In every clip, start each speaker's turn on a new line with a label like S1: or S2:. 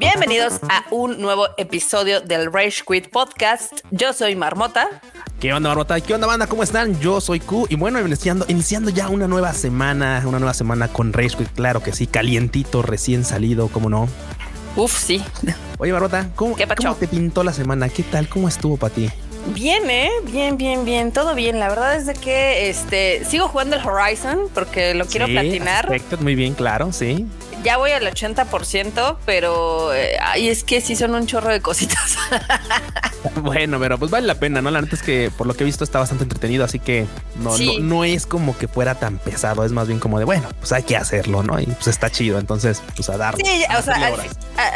S1: Bienvenidos a un nuevo episodio del Rage Quit Podcast. Yo soy Marmota.
S2: ¿Qué onda, Marmota? ¿Qué onda, banda? ¿Cómo están? Yo soy Q y bueno, iniciando, iniciando ya una nueva semana, una nueva semana con Rage Quit, claro que sí, calientito, recién salido, ¿cómo no?
S1: Uf, sí.
S2: Oye, Marmota, ¿cómo, ¿cómo te pintó la semana? ¿Qué tal? ¿Cómo estuvo para ti?
S1: Bien, ¿eh? Bien, bien, bien. Todo bien. La verdad es de que este sigo jugando el Horizon porque lo quiero platinar.
S2: Perfecto, muy bien, claro, sí
S1: ya voy al 80%, pero eh, ay, es que sí son un chorro de cositas.
S2: bueno, pero pues vale la pena, ¿no? La neta es que por lo que he visto está bastante entretenido, así que no, no, es como que fuera tan pesado, es más bien como de, bueno, pues hay que hacerlo, ¿no? Y pues está chido, entonces, pues a darle.
S1: Sí, o sea,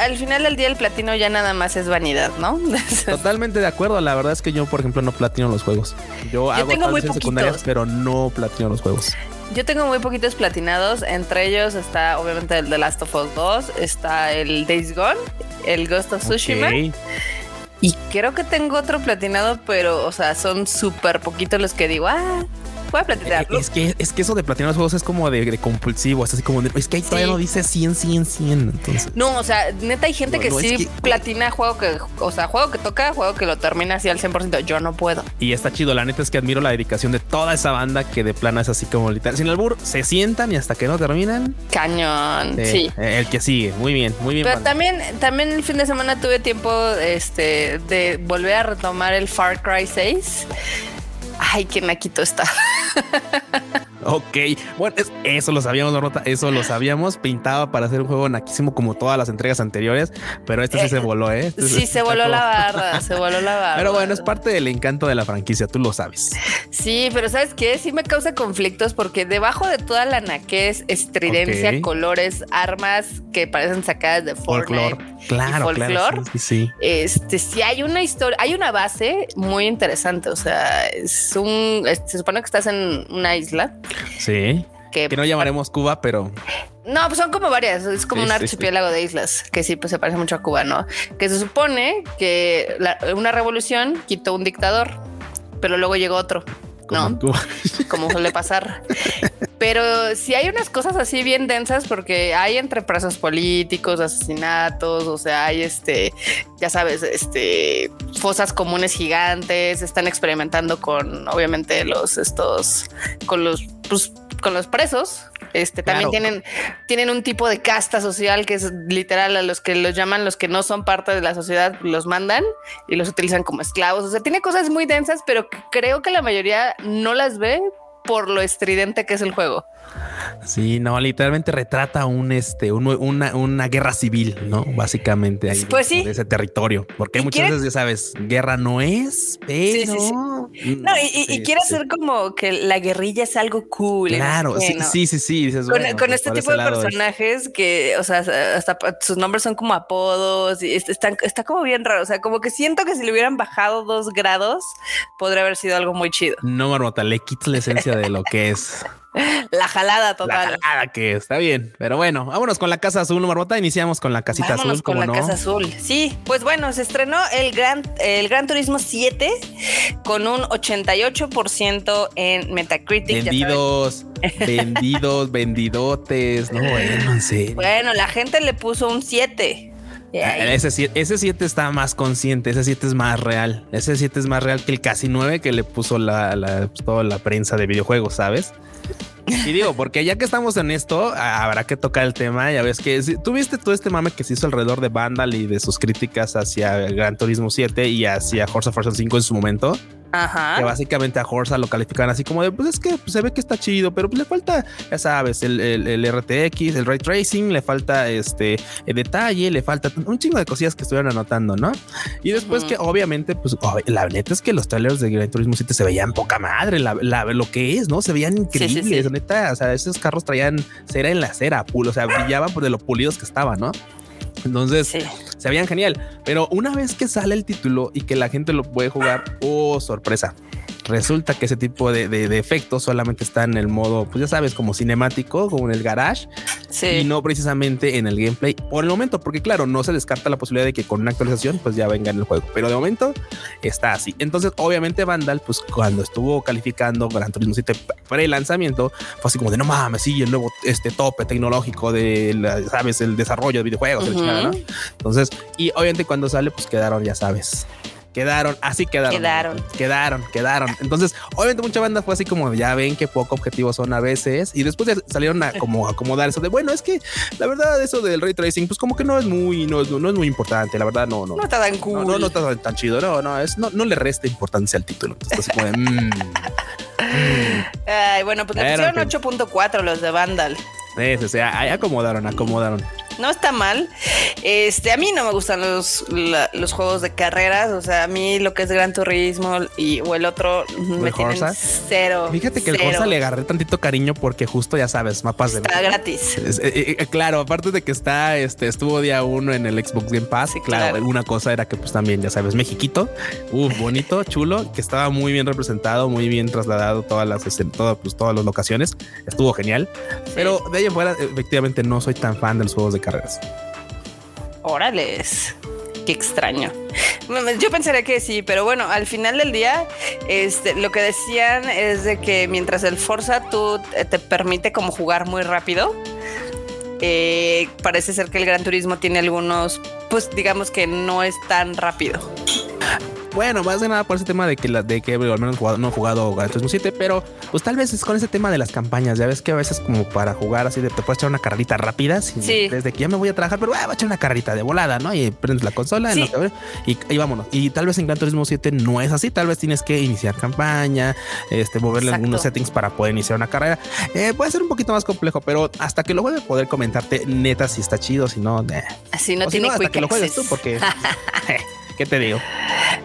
S1: al, final del día el platino ya nada más es vanidad, ¿no?
S2: Totalmente de acuerdo, la verdad es que yo, por ejemplo, no platino los juegos. Yo, hago tengo muy secundarias, pero no platino los juegos.
S1: Yo tengo muy poquitos platinados. Entre ellos está obviamente el The Last of Us 2, está el Days Gone, el Ghost of Tsushima. Y creo que tengo otro platinado, pero, o sea, son súper poquitos los que digo, ah, platinar.
S2: Es que, es que eso de platinar los juegos es como de, compulsivo, es así como de, es que ahí todavía no dice 100, 100, 100. Entonces.
S1: No, o sea, neta hay gente que sí platina juego que, o sea, juego que toca, juego que lo termina así al 100%. Yo no puedo.
S2: Y está chido. La neta es que admiro la dedicación de toda esa banda que de plano es así como literal. Sin albur, se sientan y hasta que no terminan.
S1: Cañón. sí.
S2: El que sigue. Muy bien, muy bien.
S1: Pero también, también el fin de semana tuve tiempo este, de volver a retomar el Far Cry 6. Ay, qué naquito está.
S2: Ok, bueno, eso lo sabíamos, eso lo sabíamos. Pintaba para hacer un juego naquísimo como todas las entregas anteriores, pero este sí se eh, voló, ¿eh?
S1: Este sí, se voló la barra, se voló la barra.
S2: Pero bueno, es parte del encanto de la franquicia, tú lo sabes.
S1: Sí, pero ¿sabes qué? Sí me causa conflictos porque debajo de toda la naquez, estridencia, colores, armas que parecen sacadas de folklore.
S2: Claro, claro. Sí, sí,
S1: Este, sí hay una historia, hay una base muy interesante. O sea, es un, se supone que estás en una isla
S2: Sí. Que, no llamaremos Cuba, pero.
S1: No, pues son como varias. Es como un archipiélago de islas que sí, pues se parece mucho a Cuba, ¿no? Que se supone que una revolución quitó un dictador, pero luego llegó otro. ¿No? Como suele pasar. Pero si hay unas cosas así bien densas porque hay entre presos políticos, asesinatos, o sea, hay este, ya sabes, este, fosas comunes gigantes, están experimentando con, obviamente, los, estos, con los, pues, con los presos. Este también tienen, tienen un tipo de casta social que es literal a los que los llaman los que no son parte de la sociedad, los mandan y los utilizan como esclavos. O sea, tiene cosas muy densas, pero creo que la mayoría no las ve por lo estridente que es el juego.
S2: Sí, no, literalmente retrata un este, una, una, guerra civil, ¿no? Básicamente ahí
S1: pues sí.
S2: de ese territorio. Porque muchas veces ya sabes, guerra no es, pero.
S1: Sí, no, y, quiere hacer como que la guerrilla es algo cool.
S2: Claro, sí, sí, sí,
S1: con, este tipo de personajes que, o sea, hasta sus nombres son como apodos y están, está como bien raro. O sea, como que siento que si le hubieran bajado dos grados, podría haber sido algo muy chido.
S2: No, Marmota, le quitas la esencia de lo que es.
S1: La jalada total.
S2: La jalada que está bien. Pero bueno, vámonos con la Casa Azul, Marbota. Iniciamos con la casita azul.
S1: Con la Casa Azul. Sí, pues bueno, se estrenó el Gran, el Gran Turismo 7 con un 88% en Metacritic.
S2: Vendidos, vendidos, vendidotes. No, bueno, en
S1: Bueno, la gente le puso un 7.
S2: Ese 7, está más consciente, ese 7 es más real. Ese 7 es más real que el casi 9 que le puso la, la, toda la prensa de videojuegos, ¿sabes? Y digo, porque ya que estamos en esto, habrá que tocar el tema. Ya ves que tuviste todo este mame que se hizo alrededor de Vandal y de sus críticas hacia Gran Turismo 7 y hacia Forza Horizon 5 en su momento. Ajá. Que básicamente a Horsa lo califican así como de, pues es que se ve que está chido, pero pues le falta, ya sabes, el, el, RTX, el ray tracing, le falta este el detalle, le falta un chingo de cosillas que estuvieron anotando, ¿no? Y después que obviamente, pues la neta es que los trailers de Gran Turismo 7 se veían poca madre, la, lo que es, ¿no? Se veían increíbles, neta, o sea, esos carros traían cera en la cera, o sea, brillaban por de lo pulidos que estaban, ¿no? Entonces se veían genial. Pero una vez que sale el título y que la gente lo puede jugar, oh, sorpresa. Resulta que ese tipo de, de, efectos solamente está en el modo, pues ya sabes, como cinemático, como en el garage, y no precisamente en el gameplay por el momento, porque claro, no se descarta la posibilidad de que con una actualización pues ya venga en el juego, pero de momento está así. Entonces, obviamente Vandal, pues cuando estuvo calificando Gran Turismo 7 pre-lanzamiento, fue así como de no mames, sí, el nuevo este tope tecnológico de, sabes, el desarrollo de videojuegos, Entonces, y obviamente cuando sale, pues quedaron, ya sabes, Quedaron, así quedaron.
S1: Quedaron.
S2: Quedaron, quedaron. Entonces, obviamente mucha banda fue así como, ya ven qué poco objetivos son a veces. Y después salieron a como acomodar eso de, bueno, es que la verdad eso del ray tracing, pues como que no es muy, no es, no es muy importante. La verdad, no, no.
S1: No está tan cool.
S2: No, no, está tan, chido. No, no, es, no, no le resta importancia al título. Entonces, como de, mm,
S1: Ay, bueno, pues le pusieron 8.4 los de Vandal.
S2: Sí, sea, ahí acomodaron, acomodaron
S1: no está mal. Este, a mí no me gustan los, los juegos de carreras. O sea, a mí lo que es Gran Turismo y o el otro me tienen cero.
S2: Fíjate que el Forza le agarré tantito cariño porque justo ya sabes, mapas de
S1: está gratis.
S2: Eh, eh, eh, claro, aparte de que está, este, estuvo día uno en el Xbox Game Pass. claro, una cosa era que pues también, ya sabes, Mexiquito, uh, bonito, chulo, que estaba muy bien representado, muy bien trasladado todas las, este, todas, pues, todas las locaciones. Estuvo genial. Pero de ahí en fuera, efectivamente, no soy tan fan de los juegos de carreras.
S1: Órales. Qué extraño. Yo pensaría que sí, pero bueno, al final del día, este, lo que decían es de que mientras el Forza tú te permite como jugar muy rápido, eh, parece ser que el Gran Turismo tiene algunos, pues digamos que no es tan rápido.
S2: Bueno, más de nada por ese tema de que, la, de que al menos no he jugado Gran Turismo 7, pero pues tal vez es con ese tema de las campañas. Ya ves que a veces como para jugar así de te puedes echar una carrerita rápida. sí. Desde que ya me voy a trabajar, pero voy a echar una carrerita de volada, ¿no? Y prendes la consola y, vámonos. Y tal vez en Gran Turismo 7 no es así. Tal vez tienes que iniciar campaña, este, moverle algunos settings para poder iniciar una carrera. Eh, puede ser un poquito más complejo, pero hasta que lo juegue poder comentarte neta si está chido, si no.
S1: Así no tiene
S2: hasta que lo juegues tú, porque. ¿Qué te digo?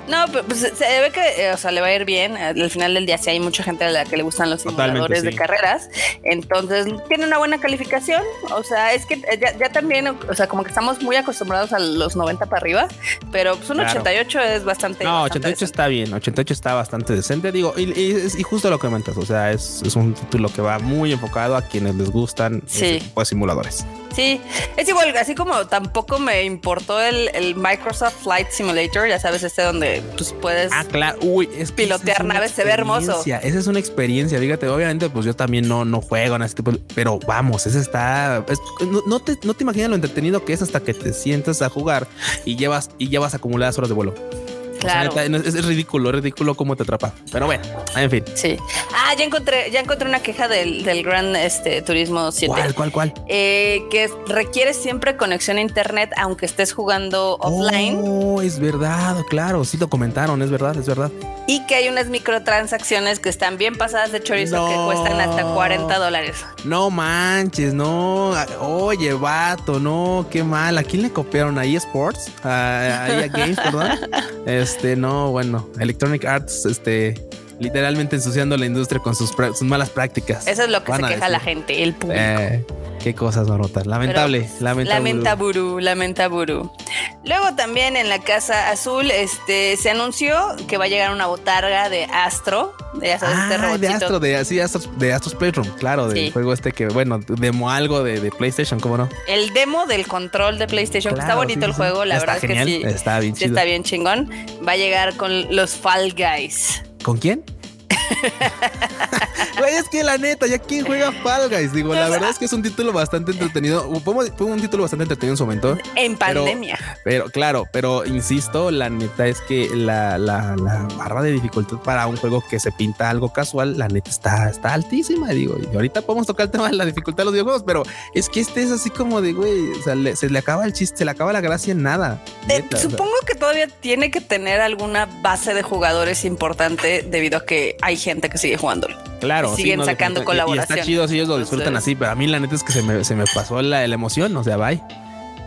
S1: No, pues se ve que, eh, o sea, le va a ir bien. Al final del día, sí hay mucha gente a la que le gustan los simuladores de carreras. Entonces, tiene una buena calificación. O sea, es que eh, ya, también, o sea, como que estamos muy acostumbrados a los 90 para arriba, pero pues un 88 es bastante.
S2: No, 88 está bien. 88 está bastante decente. Digo, y, y, justo lo que comentas. O sea, es, es, un título que va muy enfocado a quienes les gustan sí. de simuladores.
S1: Sí, es igual, así como tampoco me importó el, el Microsoft Flight Simulator, ya sabes, este donde pues puedes
S2: ah, claro. Uy,
S1: es pilotear naves, se ve hermoso.
S2: Esa es una experiencia, fíjate, obviamente pues yo también no, no juego en este tipo, pero vamos, ese está, no, te, no te imaginas lo entretenido que es hasta que te sientas a jugar y llevas, y llevas acumuladas horas de vuelo.
S1: Claro.
S2: es, ridículo, es ridículo cómo te atrapa. Pero bueno, en fin.
S1: Sí. Ah, ya encontré, ya encontré una queja del, del Gran este, Turismo 7.
S2: ¿Cuál, cuál, cuál?
S1: Eh, que requiere siempre conexión a internet, aunque estés jugando offline.
S2: Oh, es verdad, claro. Sí lo comentaron, es verdad, es verdad.
S1: Y que hay unas microtransacciones que están bien pasadas de chorizo que cuestan hasta 40 dólares.
S2: No manches, no. Oye, vato, no, qué mal. ¿A quién le copiaron? ¿A eSports? ¿A, a Games, perdón? Este, no, bueno, Electronic Arts, este, literalmente ensuciando la industria con sus, malas prácticas.
S1: Eso es lo que se queja la gente, el público. Eh,
S2: qué cosas, Marota. Lamentable, pues,
S1: lamentable. Lamenta buru, Luego también en la Casa Azul este, se anunció que va a llegar una botarga de Astro. De, este
S2: ah, de Astro, de, sí, Astro, de Astro's Playroom, claro, del juego este que, bueno, demo algo de, PlayStation, ¿cómo no?
S1: El demo del control de PlayStation. está bonito el juego, la verdad es que sí.
S2: Está bien
S1: Está bien chingón. Va a llegar con los Fall Guys.
S2: ¿Con quién? Güey, es que la neta, ya quién juega Fall Guys. Digo, la verdad es que es un título bastante entretenido. Fue un título bastante entretenido en su momento.
S1: En pandemia.
S2: Pero, claro, pero insisto, la neta es que la, barra de dificultad para un juego que se pinta algo casual, la neta está, está altísima. Digo, y ahorita podemos tocar el tema de la dificultad de los videojuegos, pero es que este es así como de, güey, o sea, se le acaba el chiste, se le acaba la gracia en nada.
S1: supongo que todavía tiene que tener alguna base de jugadores importante debido a que hay gente que sigue jugándolo.
S2: Claro.
S1: siguen sacando colaboraciones.
S2: Y, está chido si ellos lo disfrutan así, pero a mí la neta es que se me, se me pasó la, la emoción, o sea, bye.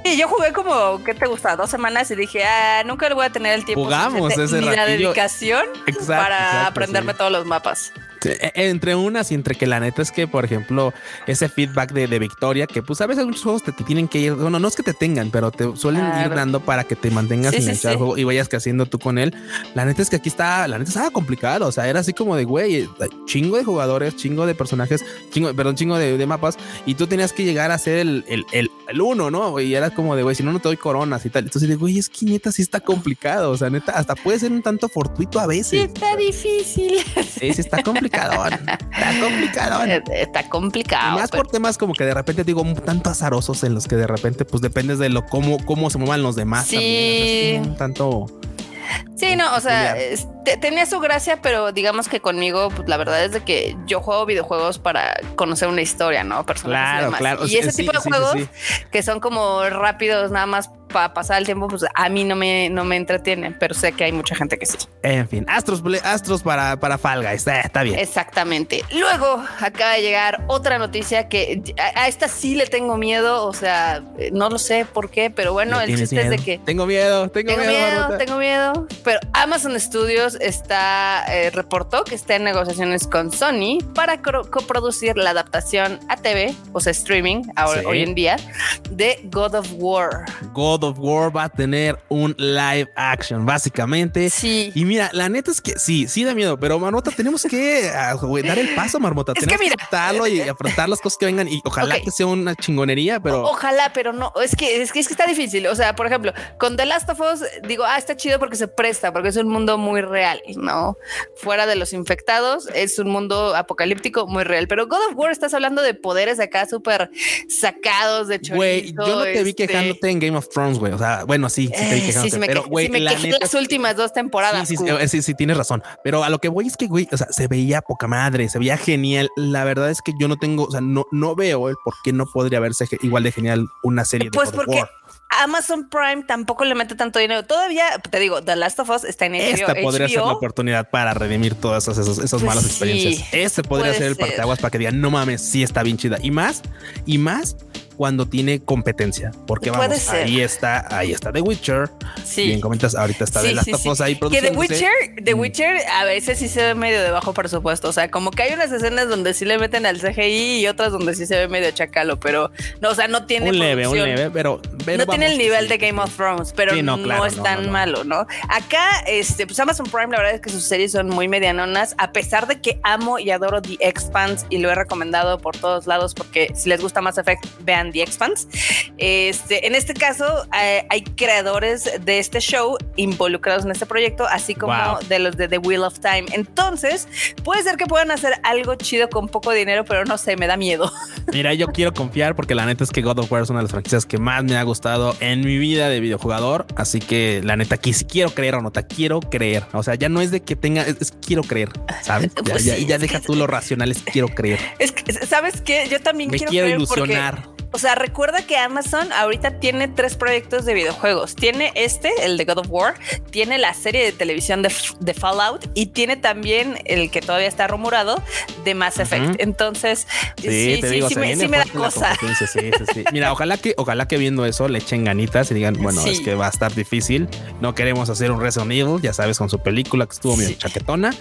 S1: Sí, yo jugué como, ¿qué te gusta? Dos semanas y dije, ah, nunca le voy a tener el tiempo.
S2: Jugamos ese
S1: ni la dedicación para aprenderme todos los mapas.
S2: E, entre unas y entre que la neta es que, por ejemplo, ese feedback de, victoria, que pues a veces muchos juegos te, tienen que ir, bueno, no es que te tengan, pero te suelen ir dando para que te mantengas en el juego y vayas creciendo tú con él. La neta es que aquí está, la neta estaba complicado. O sea, era así como de güey, chingo de jugadores, chingo de personajes, chingo, perdón, chingo de, mapas, y tú tenías que llegar a ser el, el, el, uno, ¿no? Y era como de güey, si no, no te doy coronas y tal. Entonces, de güey, es que neta sí está complicado. O sea, neta, hasta puede ser un tanto fortuito a veces. Sí,
S1: está difícil.
S2: Sí, sí, está complicado. Está complicado.
S1: Está complicado.
S2: más por temas como que de repente digo un tanto azarosos en los que de repente pues dependes de lo cómo, cómo se muevan los demás.
S1: Sí.
S2: un tanto
S1: Sí, no, o sea, tenía su gracia, pero digamos que conmigo, pues, la verdad es de que yo juego videojuegos para conocer una historia, ¿no?
S2: Claro, y claro.
S1: Y ese tipo de juegos que son como rápidos, nada más para pasar el tiempo, pues a mí no me, no me entretienen, pero sé que hay mucha gente que sí.
S2: En fin, Astros, Astros para, para Falga, está, está bien.
S1: Exactamente. Luego acaba de llegar otra noticia que a, esta sí le tengo miedo, o sea, no lo sé por qué, pero bueno, el chiste es de que...
S2: Tengo miedo, tengo,
S1: tengo miedo. tengo miedo, pero Amazon Studios está, eh, reportó que está en negociaciones con Sony para coproducir la adaptación a TV, o sea, streaming, ahora, hoy en día, de God of War.
S2: God of War va a tener un live action, básicamente.
S1: Sí.
S2: Y mira, la neta es que sí, sí da miedo, pero Marmota, tenemos que ah, dar el paso, Marmota. tenemos que, mira, y afrontar las cosas que vengan y ojalá que sea una chingonería, pero.
S1: ojalá, pero no, es que, es que, es que está difícil. O sea, por ejemplo, con The Last of Us, digo, ah, está chido porque se presta, porque es un mundo muy real, ¿no? Fuera de los infectados, es un mundo apocalíptico muy real. Pero God of War estás hablando de poderes acá súper sacados de chorizo.
S2: Güey, yo no te vi este quejándote en Game of Thrones, güey. O sea, bueno, sí, sí te vi eh, pero güey,
S1: me la las últimas dos temporadas.
S2: Sí, sí, sí, tienes razón. Pero a lo que voy es que, güey, o sea, se veía poca madre, se veía genial. La verdad es que yo no tengo, o sea, no, no veo el por qué no podría verse igual de genial una serie
S1: pues
S2: de
S1: God porque Amazon Prime tampoco le mete tanto dinero. Todavía te digo, The Last of Us está en HBO.
S2: Esta podría ser la oportunidad para redimir todas esas, esas, pues malas experiencias. Este podría ser el parteaguas para que digan, no mames, sí está bien chida. Y más, y más cuando tiene competencia, porque vamos, ahí está, ahí está The Witcher. Sí. Bien comentas, ahorita está The Last of Us ahí
S1: Que The Witcher, The mm. Witcher a veces sí se ve medio de bajo presupuesto, o sea, como que hay unas escenas donde sí le meten al CGI y otras donde sí se ve medio chacalo, pero no, o sea, no tiene
S2: un leve, un leve, pero,
S1: no tiene el nivel de Game of Thrones, pero no, es tan malo, ¿no? Acá, este, pues Amazon Prime, la verdad es que sus series son muy medianonas, a pesar de que amo y adoro The Expanse y lo he recomendado por todos lados, porque si les gusta Mass Effect, vean The Expanse. Este, en este caso, eh, hay creadores de este show involucrados en este proyecto, así como de los de The Wheel of Time. Entonces, puede ser que puedan hacer algo chido con poco dinero, pero no sé, me da miedo.
S2: Mira, yo quiero confiar porque la neta es que God of War es una de las franquicias que más me ha gustado en mi vida de videojugador. Así que la neta, aquí si quiero creer o no, te quiero creer. O sea, ya no es de que tenga, es, quiero creer, ¿sabes? Ya, pues ya, deja tú lo racional, es quiero creer.
S1: Es que, ¿sabes qué? Yo también
S2: me
S1: quiero,
S2: ilusionar.
S1: O sea, recuerda que Amazon ahorita tiene tres proyectos de videojuegos. Tiene este, el de God of War, tiene la serie de televisión de, Fallout y tiene también el que todavía está rumorado de Mass Effect. Entonces, sí, sí, sí, me, da cosa.
S2: Mira, ojalá que, ojalá que viendo eso le echen ganitas y digan, bueno, es que va a estar difícil. No queremos hacer un Resident Evil, ya sabes, con su película que estuvo medio chaquetona.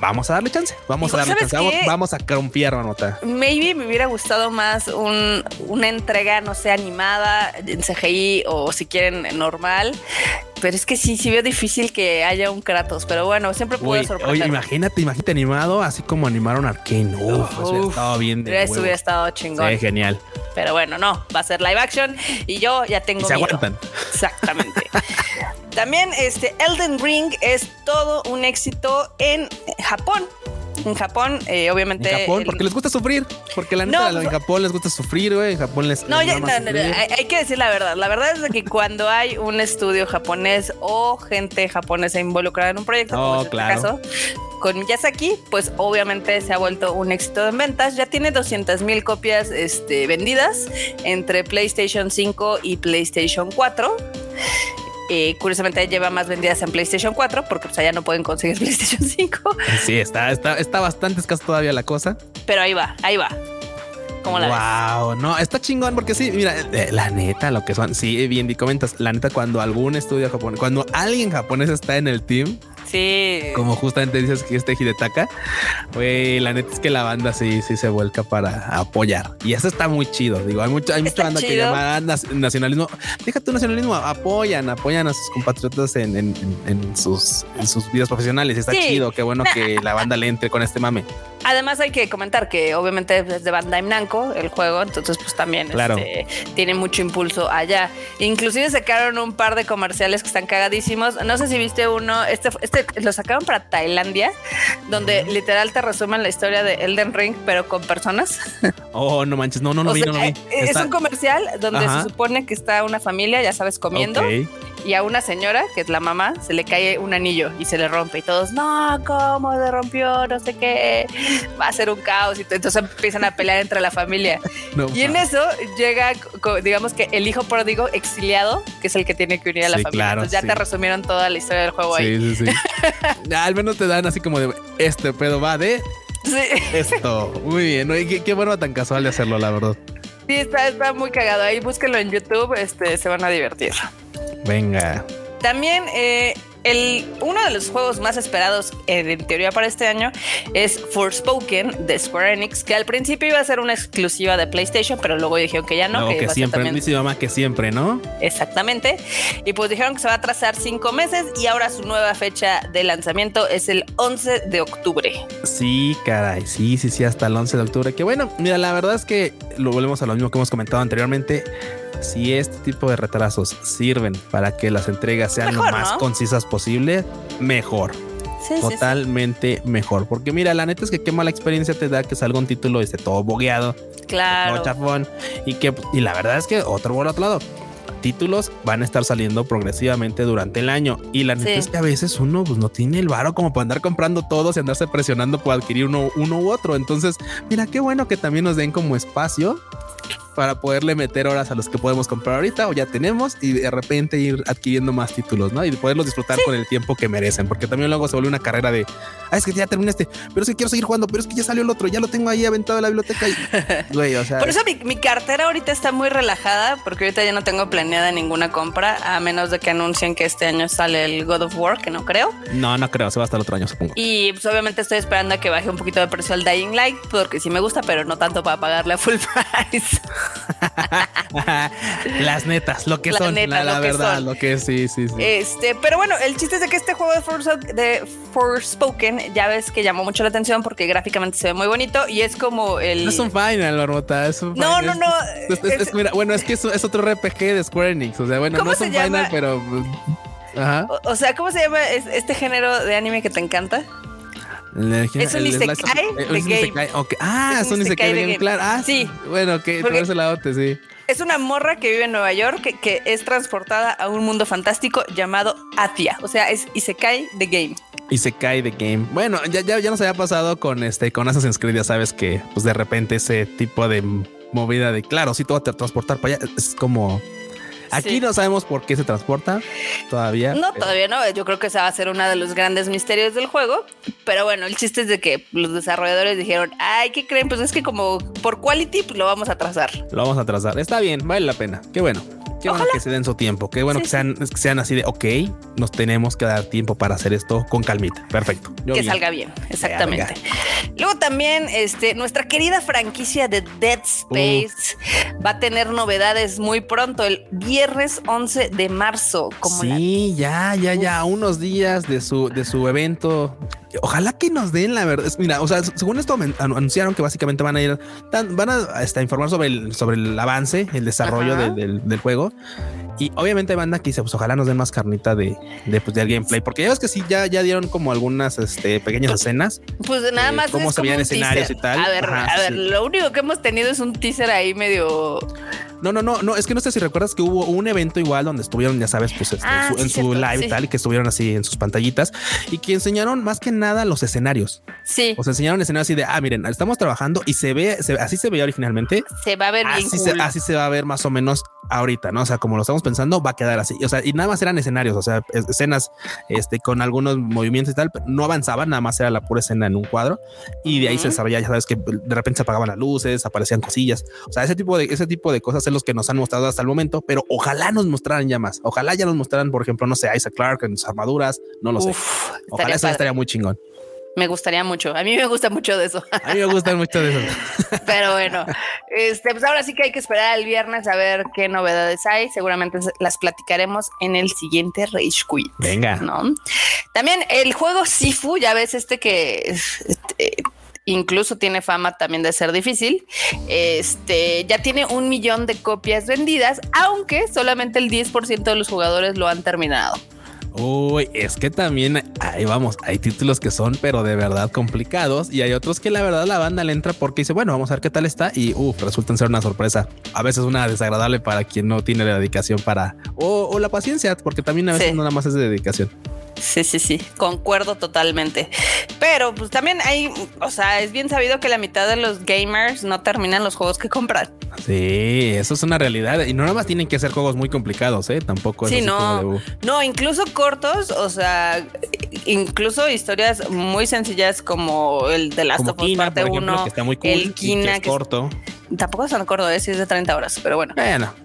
S2: Vamos a darle chance. Vamos a darle chance. Vamos, a confiar, nota.
S1: Maybe me hubiera gustado más un una entrega, no sé, animada en CGI o si quieren normal. Pero es que sí, sí veo difícil que haya un Kratos, pero bueno, siempre puede sorprender.
S2: Oye, imagínate, imagínate animado, así como animaron Arkane. Uf, hubiera estado bien de
S1: Eso hubiera estado chingón.
S2: Sí, genial.
S1: Pero bueno, no, va a ser live action y yo ya tengo.
S2: se aguantan.
S1: Exactamente. También este Elden Ring es todo un éxito en Japón en Japón, eh, obviamente.
S2: En Japón, porque les gusta sufrir. Porque la neta, en pues, Japón les gusta sufrir, güey. En Japón les.
S1: No, ya, no, no, hay, que decir la verdad. La verdad es que cuando hay un estudio japonés o gente japonesa involucrada en un proyecto, como oh, este caso, con Miyazaki, pues obviamente se ha vuelto un éxito en ventas. Ya tiene 200 mil copias este, vendidas entre PlayStation 5 y PlayStation 4. Eh, curiosamente lleva más vendidas en PlayStation 4 porque pues allá no pueden conseguir PlayStation 5.
S2: Sí, está, está, está bastante escaso todavía la cosa.
S1: Pero ahí va, ahí va. ¿Cómo la
S2: wow, no, está chingón porque sí, mira, eh, la neta, lo que son, sí, bien, y comentas, la neta, cuando algún estudio japonés, cuando alguien japonés está en el team,
S1: Sí.
S2: Como justamente dices que este Hidetaka, güey, la neta es que la banda sí, sí se vuelca para apoyar. Y eso está muy chido. Digo, hay mucha, hay mucha banda que llama nacionalismo. Fíjate, nacionalismo, apoyan, apoyan a sus compatriotas en, en, en, sus, en sus vidas profesionales. Está chido, qué bueno que la banda le entre con este mame.
S1: Además hay que comentar que obviamente es de Bandai Namco el juego, entonces pues también claro. este, tiene mucho impulso allá. Inclusive sacaron un par de comerciales que están cagadísimos. No sé si viste uno, este, este lo sacaron para Tailandia, donde literal te resumen la historia de Elden Ring, pero con personas.
S2: Oh, no manches, no, no, no, vi, no, vi.
S1: Es un comercial donde se supone que está una familia, ya sabes, comiendo y a una señora, que es la mamá, se le cae un anillo y se le rompe y todos, no, ¿cómo se rompió? No sé qué, va a ser un caos y entonces empiezan a pelear entre la familia. y en eso llega, digamos que el hijo pródigo exiliado, que es el que tiene que unir a la familia. entonces ya te resumieron toda la historia del juego ahí. Sí, sí,
S2: sí. Al menos te dan así como de, este pedo va de esto. Muy bien, qué, qué forma tan casual de hacerlo, la verdad.
S1: Sí, está, está muy cagado. Ahí búsquenlo en YouTube, este, se van a divertir.
S2: Venga.
S1: También eh, el, uno de los juegos más esperados en, teoría para este año es Forspoken de Square Enix, que al principio iba a ser una exclusiva de PlayStation, pero luego dijeron que ya no.
S2: que, siempre, también... mamá que siempre, ¿no?
S1: Exactamente. Y pues dijeron que se va a atrasar cinco meses y ahora su nueva fecha de lanzamiento es el 11 de octubre.
S2: Sí, caray, sí, sí, sí, hasta el 11 de octubre. Que bueno, mira, la verdad es que lo volvemos a lo mismo que hemos comentado anteriormente si este tipo de retrasos sirven para que las entregas sean lo más concisas posible, mejor. Totalmente mejor. Porque mira, la neta es que qué mala experiencia te da que salga un título este todo bogueado.
S1: Claro.
S2: chafón. Y que, y la verdad es que otro por otro lado. Títulos van a estar saliendo progresivamente durante el año. Y la neta es que a veces uno pues, no tiene el varo como para andar comprando todos y andarse presionando por adquirir uno, uno u otro. Entonces, mira, qué bueno que también nos den como espacio para poderle meter horas a los que podemos comprar ahorita o ya tenemos y de repente ir adquiriendo más títulos, ¿no? Y poderlos disfrutar con el tiempo que merecen, porque también luego se vuelve una carrera de, ah, es que ya terminé este, pero es que quiero seguir jugando, pero es que ya salió el otro, ya lo tengo ahí aventado en la biblioteca y,
S1: güey, o sea. Por eso mi, cartera ahorita está muy relajada, porque ahorita ya no tengo planeada ninguna compra, a menos de que anuncien que este año sale el God of War, que no creo.
S2: No, no creo, se va hasta el otro año, supongo.
S1: Y pues obviamente estoy esperando a que baje un poquito de precio al Dying Light, porque sí me gusta, pero no tanto para pagarle a full price.
S2: Las netas, lo que son, la, verdad, lo que sí, sí, sí.
S1: Este, pero bueno, el chiste es de que este juego de, de Forspoken ya ves que llamó mucho la atención porque gráficamente se ve muy bonito y es como el.
S2: No es un final, Barbota, es un
S1: No, no, no.
S2: bueno, es que es, otro RPG de Square Enix. O sea, bueno, no es un final, pero.
S1: Ajá. O, sea, ¿cómo se llama este género de anime que te encanta? Es un Isekai de game.
S2: Ah, es un Isekai de game, claro. Ah, sí. Bueno, que por ese lado te sí.
S1: Es una morra que vive en Nueva York que, es transportada a un mundo fantástico llamado Atia. O sea, es Isekai de game.
S2: Isekai de game. Bueno, ya, ya, ya nos había pasado con este, con Assassin's Creed, ya sabes que pues de repente ese tipo de movida de claro, si sí, te va a transportar para allá. Es como Aquí no sabemos por qué se transporta todavía.
S1: No, todavía no. Yo creo que esa va a ser uno de los grandes misterios del juego. Pero bueno, el chiste es de que los desarrolladores dijeron, ay, ¿qué creen? Pues es que como por quality pues lo vamos a trazar.
S2: Lo vamos a trazar. Está bien, vale la pena. Qué bueno. Qué bueno que se den su tiempo. Qué bueno que, sean, que sean así de, ok, nos tenemos que dar tiempo para hacer esto con calmita. Perfecto.
S1: que salga bien, exactamente. Luego también, este, nuestra querida franquicia de Dead Space va a tener novedades muy pronto, el viernes 11 de marzo.
S2: Como sí, ya, ya, ya, unos días de su, de su evento ojalá que nos den la verdad. Mira, o sea, según esto anunciaron que básicamente van a ir, van a este, informar sobre el, sobre el avance, el desarrollo del, del, juego. Y obviamente banda que dice, pues ojalá nos den más carnita de, de pues, del gameplay, porque ya ves que sí, ya, ya dieron como algunas este, pequeñas escenas.
S1: Pues nada más.
S2: cómo se veían escenarios y tal.
S1: A ver, a ver, lo único que hemos tenido es un teaser ahí medio
S2: no, no, no, no, es que no sé si recuerdas que hubo un evento igual donde estuvieron, ya sabes, pues este, ah, en su live y tal, y que estuvieron así en sus pantallitas y que enseñaron más que nada los escenarios.
S1: Sí.
S2: O sea, enseñaron escenarios así de, ah, miren, estamos trabajando y se ve, así se veía originalmente.
S1: Se va a ver
S2: así se, así se va a ver más o menos ahorita, ¿no? O sea, como lo estamos pensando, va a quedar así. O sea, y nada más eran escenarios, o sea, escenas este, con algunos movimientos y tal, pero no avanzaban, nada más era la pura escena en un cuadro y de ahí se sabía, ya sabes que de repente se apagaban las luces, aparecían cosillas. O sea, ese tipo de ese tipo de cosas es los que nos han mostrado hasta el momento, pero ojalá nos mostraran ya más. Ojalá ya nos mostraran, por ejemplo, no sé, Isaac Clark en sus armaduras, no lo sé. Ojalá eso estaría muy chingón.
S1: Me gustaría mucho. A mí me gusta mucho de eso.
S2: A mí me gusta mucho de eso.
S1: Pero bueno, este, pues ahora sí que hay que esperar al viernes a ver qué novedades hay. Seguramente las platicaremos en el siguiente Rage Quit.
S2: Venga.
S1: ¿no? También el juego Sifu, ya ves este que este, incluso tiene fama también de ser difícil. Este ya tiene un millón de copias vendidas, aunque solamente el 10% de los jugadores lo han terminado.
S2: Uy, es que también ahí vamos, hay títulos que son, pero de verdad complicados y hay otros que la verdad la banda le entra porque dice, bueno, vamos a ver qué tal está y uff, resultan ser una sorpresa. A veces una desagradable para quien no tiene la dedicación para o, la paciencia, porque también a veces no nada más es de dedicación.
S1: Sí, sí, sí, concuerdo totalmente. Pero pues también hay, o sea, es bien sabido que la mitad de los gamers no terminan los juegos que compran.
S2: Sí, eso es una realidad. Y no nada más tienen que ser juegos muy complicados, ¿eh? Tampoco
S1: es sí, no, no, incluso cortos, o sea, incluso historias muy sencillas como el de Last of Us parte 1, el Kina,
S2: que es corto
S1: es tan corto, es, es de 30 horas, pero bueno.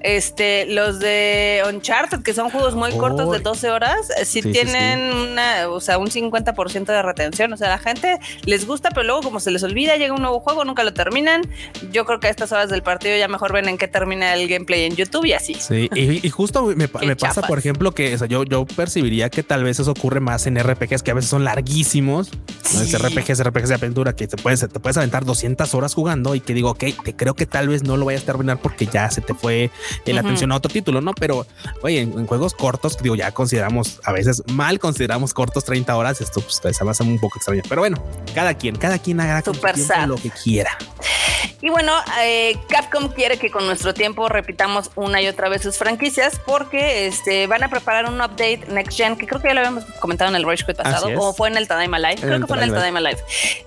S1: Este, los de Uncharted, que son juegos muy cortos de 12 horas, eh, sí, tienen una, o sea, un 50% de retención. O sea, la gente les gusta, pero luego como se les olvida, llega un nuevo juego, nunca lo terminan. Yo creo que a estas horas del partido ya mejor ven en qué termina el gameplay en YouTube y así.
S2: Sí, y, justo me, pasa, por ejemplo, que yo, yo percibiría que tal vez eso ocurre más en RPGs que a veces son larguísimos. ¿no? Es RPGs, RPGs de aventura que te puedes, te puedes aventar 200 horas jugando y que digo, ok, te creo que tal vez no lo vayas a terminar porque ya se te fue la atención a otro título, ¿no? Pero, oye, en, juegos cortos, digo, ya consideramos, a veces mal consideramos cortos 30 horas, esto pues se me hace un poco extraño. Pero bueno, cada quien, cada quien haga lo que quiera.
S1: Y bueno, eh, Capcom quiere que con nuestro tiempo repitamos una y otra vez sus franquicias porque este, van a preparar un update Next Gen que creo que ya lo habíamos comentado en el Rage Quit pasado o fue en el Tadaima Live. Creo que fue en el Tadaima Live.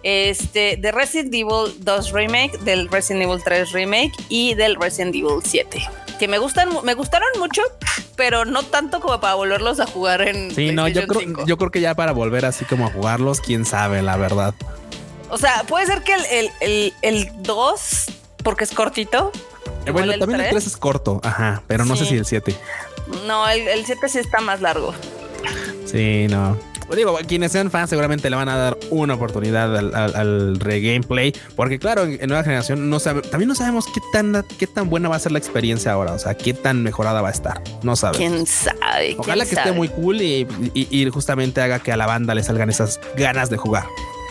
S1: Este, de Resident Evil 2 Remake, del Resident Evil 3 Remake y del Resident Evil 7 que me gustan, me gustaron mucho, pero no tanto como para volverlos a jugar en.
S2: Sí, no, yo creo, yo creo que ya para volver así como a jugarlos, quién sabe, la verdad.
S1: O sea, puede ser que el, 2, porque es cortito.
S2: Eh, bueno, también el 3 es corto, ajá, pero no sé si el 7.
S1: No, el, 7 sí está más largo.
S2: Sí, no. Pues digo, quienes sean fans seguramente le van a dar una oportunidad al, al, re-gameplay, porque claro, en, nueva generación no sabe, también no sabemos qué tan, qué tan buena va a ser la experiencia ahora, o sea, qué tan mejorada va a estar, no sabemos.
S1: ¿Quién sabe?
S2: Ojalá que esté muy cool y justamente haga que a la banda le salgan esas ganas de jugar.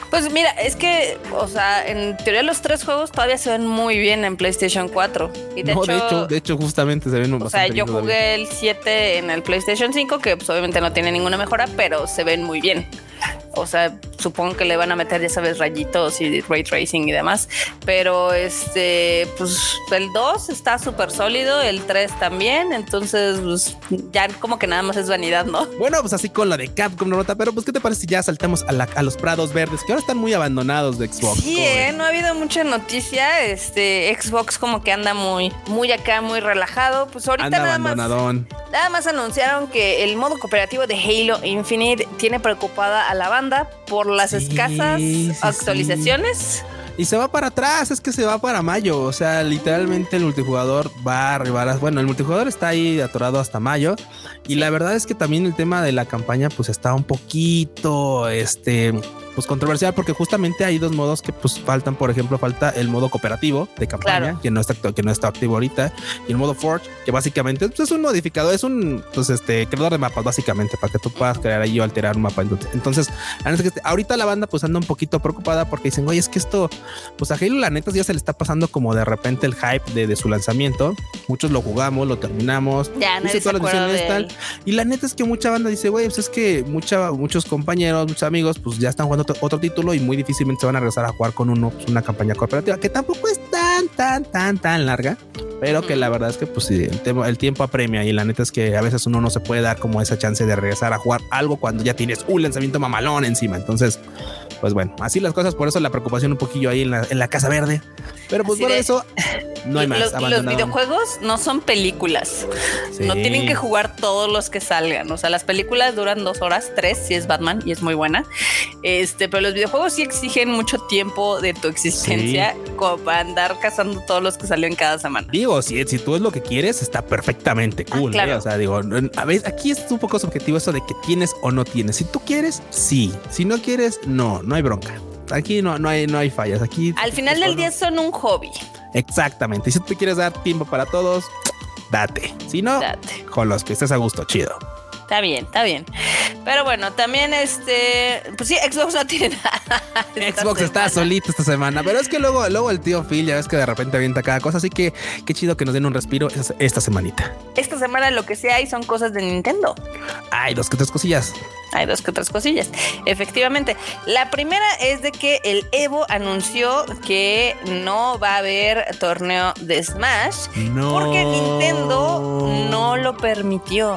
S1: Pues mira, es que, o sea, en teoría los tres juegos todavía se ven muy bien en PlayStation 4.
S2: Y de, hecho, de hecho, justamente se ven
S1: O sea, yo jugué el 7 en el PlayStation 5, que pues, obviamente no tiene ninguna mejora, pero se ven muy bien. O sea, supongo que le van a meter, ya sabes, rayitos y ray tracing y demás. Pero este, pues el 2 está súper sólido, el 3 también. Entonces, pues, ya como que nada más es vanidad, ¿no?
S2: Bueno, pues así con la de Capcom, nota. Pero pues, ¿qué te parece si ya saltamos a, los prados verdes que ahora están muy abandonados de Xbox?
S1: Sí, eh, no ha habido mucha noticia. Este, Xbox como que anda muy, muy acá, muy relajado. Pues ahorita nada más. Nada más anunciaron que el modo cooperativo de Halo Infinite tiene preocupada a la banda por las escasas actualizaciones.
S2: Y se va para atrás, es que se va para mayo. O sea, literalmente el multijugador va a arribar. bueno, el multijugador está ahí atorado hasta mayo. Y la verdad es que también el tema de la campaña, pues está un poquito, este, pues controversial porque justamente hay dos modos que pues faltan, por ejemplo, falta el modo cooperativo de campaña, que no está que no está activo ahorita, y el modo Forge, que básicamente pues, es un modificador, es un pues este creador de mapas básicamente para que tú puedas crear ahí o alterar un mapa. Entonces, ahorita la banda pues anda un poquito preocupada porque dicen, "Oye, es que esto pues a Halo la neta ya se le está pasando como de repente el hype de, su lanzamiento. Muchos lo jugamos, lo terminamos,
S1: ya, tal.
S2: Y la neta es que mucha banda dice, "Güey, pues es que mucha muchos compañeros, muchos amigos pues ya están jugando otro, título y muy difícilmente se van a regresar a jugar con uno, pues, una campaña cooperativa que tampoco es tan, tan, tan, tan larga, pero que la verdad es que pues el, el tiempo apremia y la neta es que a veces uno no se puede dar como esa chance de regresar a jugar algo cuando ya tienes un lanzamiento mamalón encima. Entonces, pues bueno, así las cosas, por eso la preocupación un poquillo ahí en la, en la Casa Verde. Pero pues por eso No hay más.
S1: Los, los videojuegos no son películas. No tienen que jugar todos los que salgan. O sea, las películas duran dos horas, tres, si es Batman y es muy buena. Este, pero los videojuegos sí exigen mucho tiempo de tu existencia como para andar cazando todos los que salen cada semana.
S2: Digo, si, si tú es lo que quieres, está perfectamente ah, cool. ¿eh? O sea, digo, a ver, aquí es un poco subjetivo eso de que tienes o no tienes. Si tú quieres, sí. Si no quieres, no, no hay bronca. Aquí no, no, hay, no hay fallas. Aquí
S1: al final del día son un hobby.
S2: Exactamente. Y si tú quieres dar tiempo para todos, date. Si no, con los que estés a gusto, chido.
S1: Está bien, está bien. Pero bueno, también este, pues sí, Xbox no tiene nada.
S2: Xbox está solito esta semana, pero es que luego, luego el tío Phil ya ves que de repente avienta cada cosa, así que qué chido que nos den un respiro esta semanita.
S1: Esta semana lo que sí hay son cosas de Nintendo.
S2: Hay dos que tres cosillas.
S1: Hay dos que otras cosillas. Efectivamente. La primera es de que el Evo anunció que no va a haber torneo de Smash porque Nintendo no lo permitió.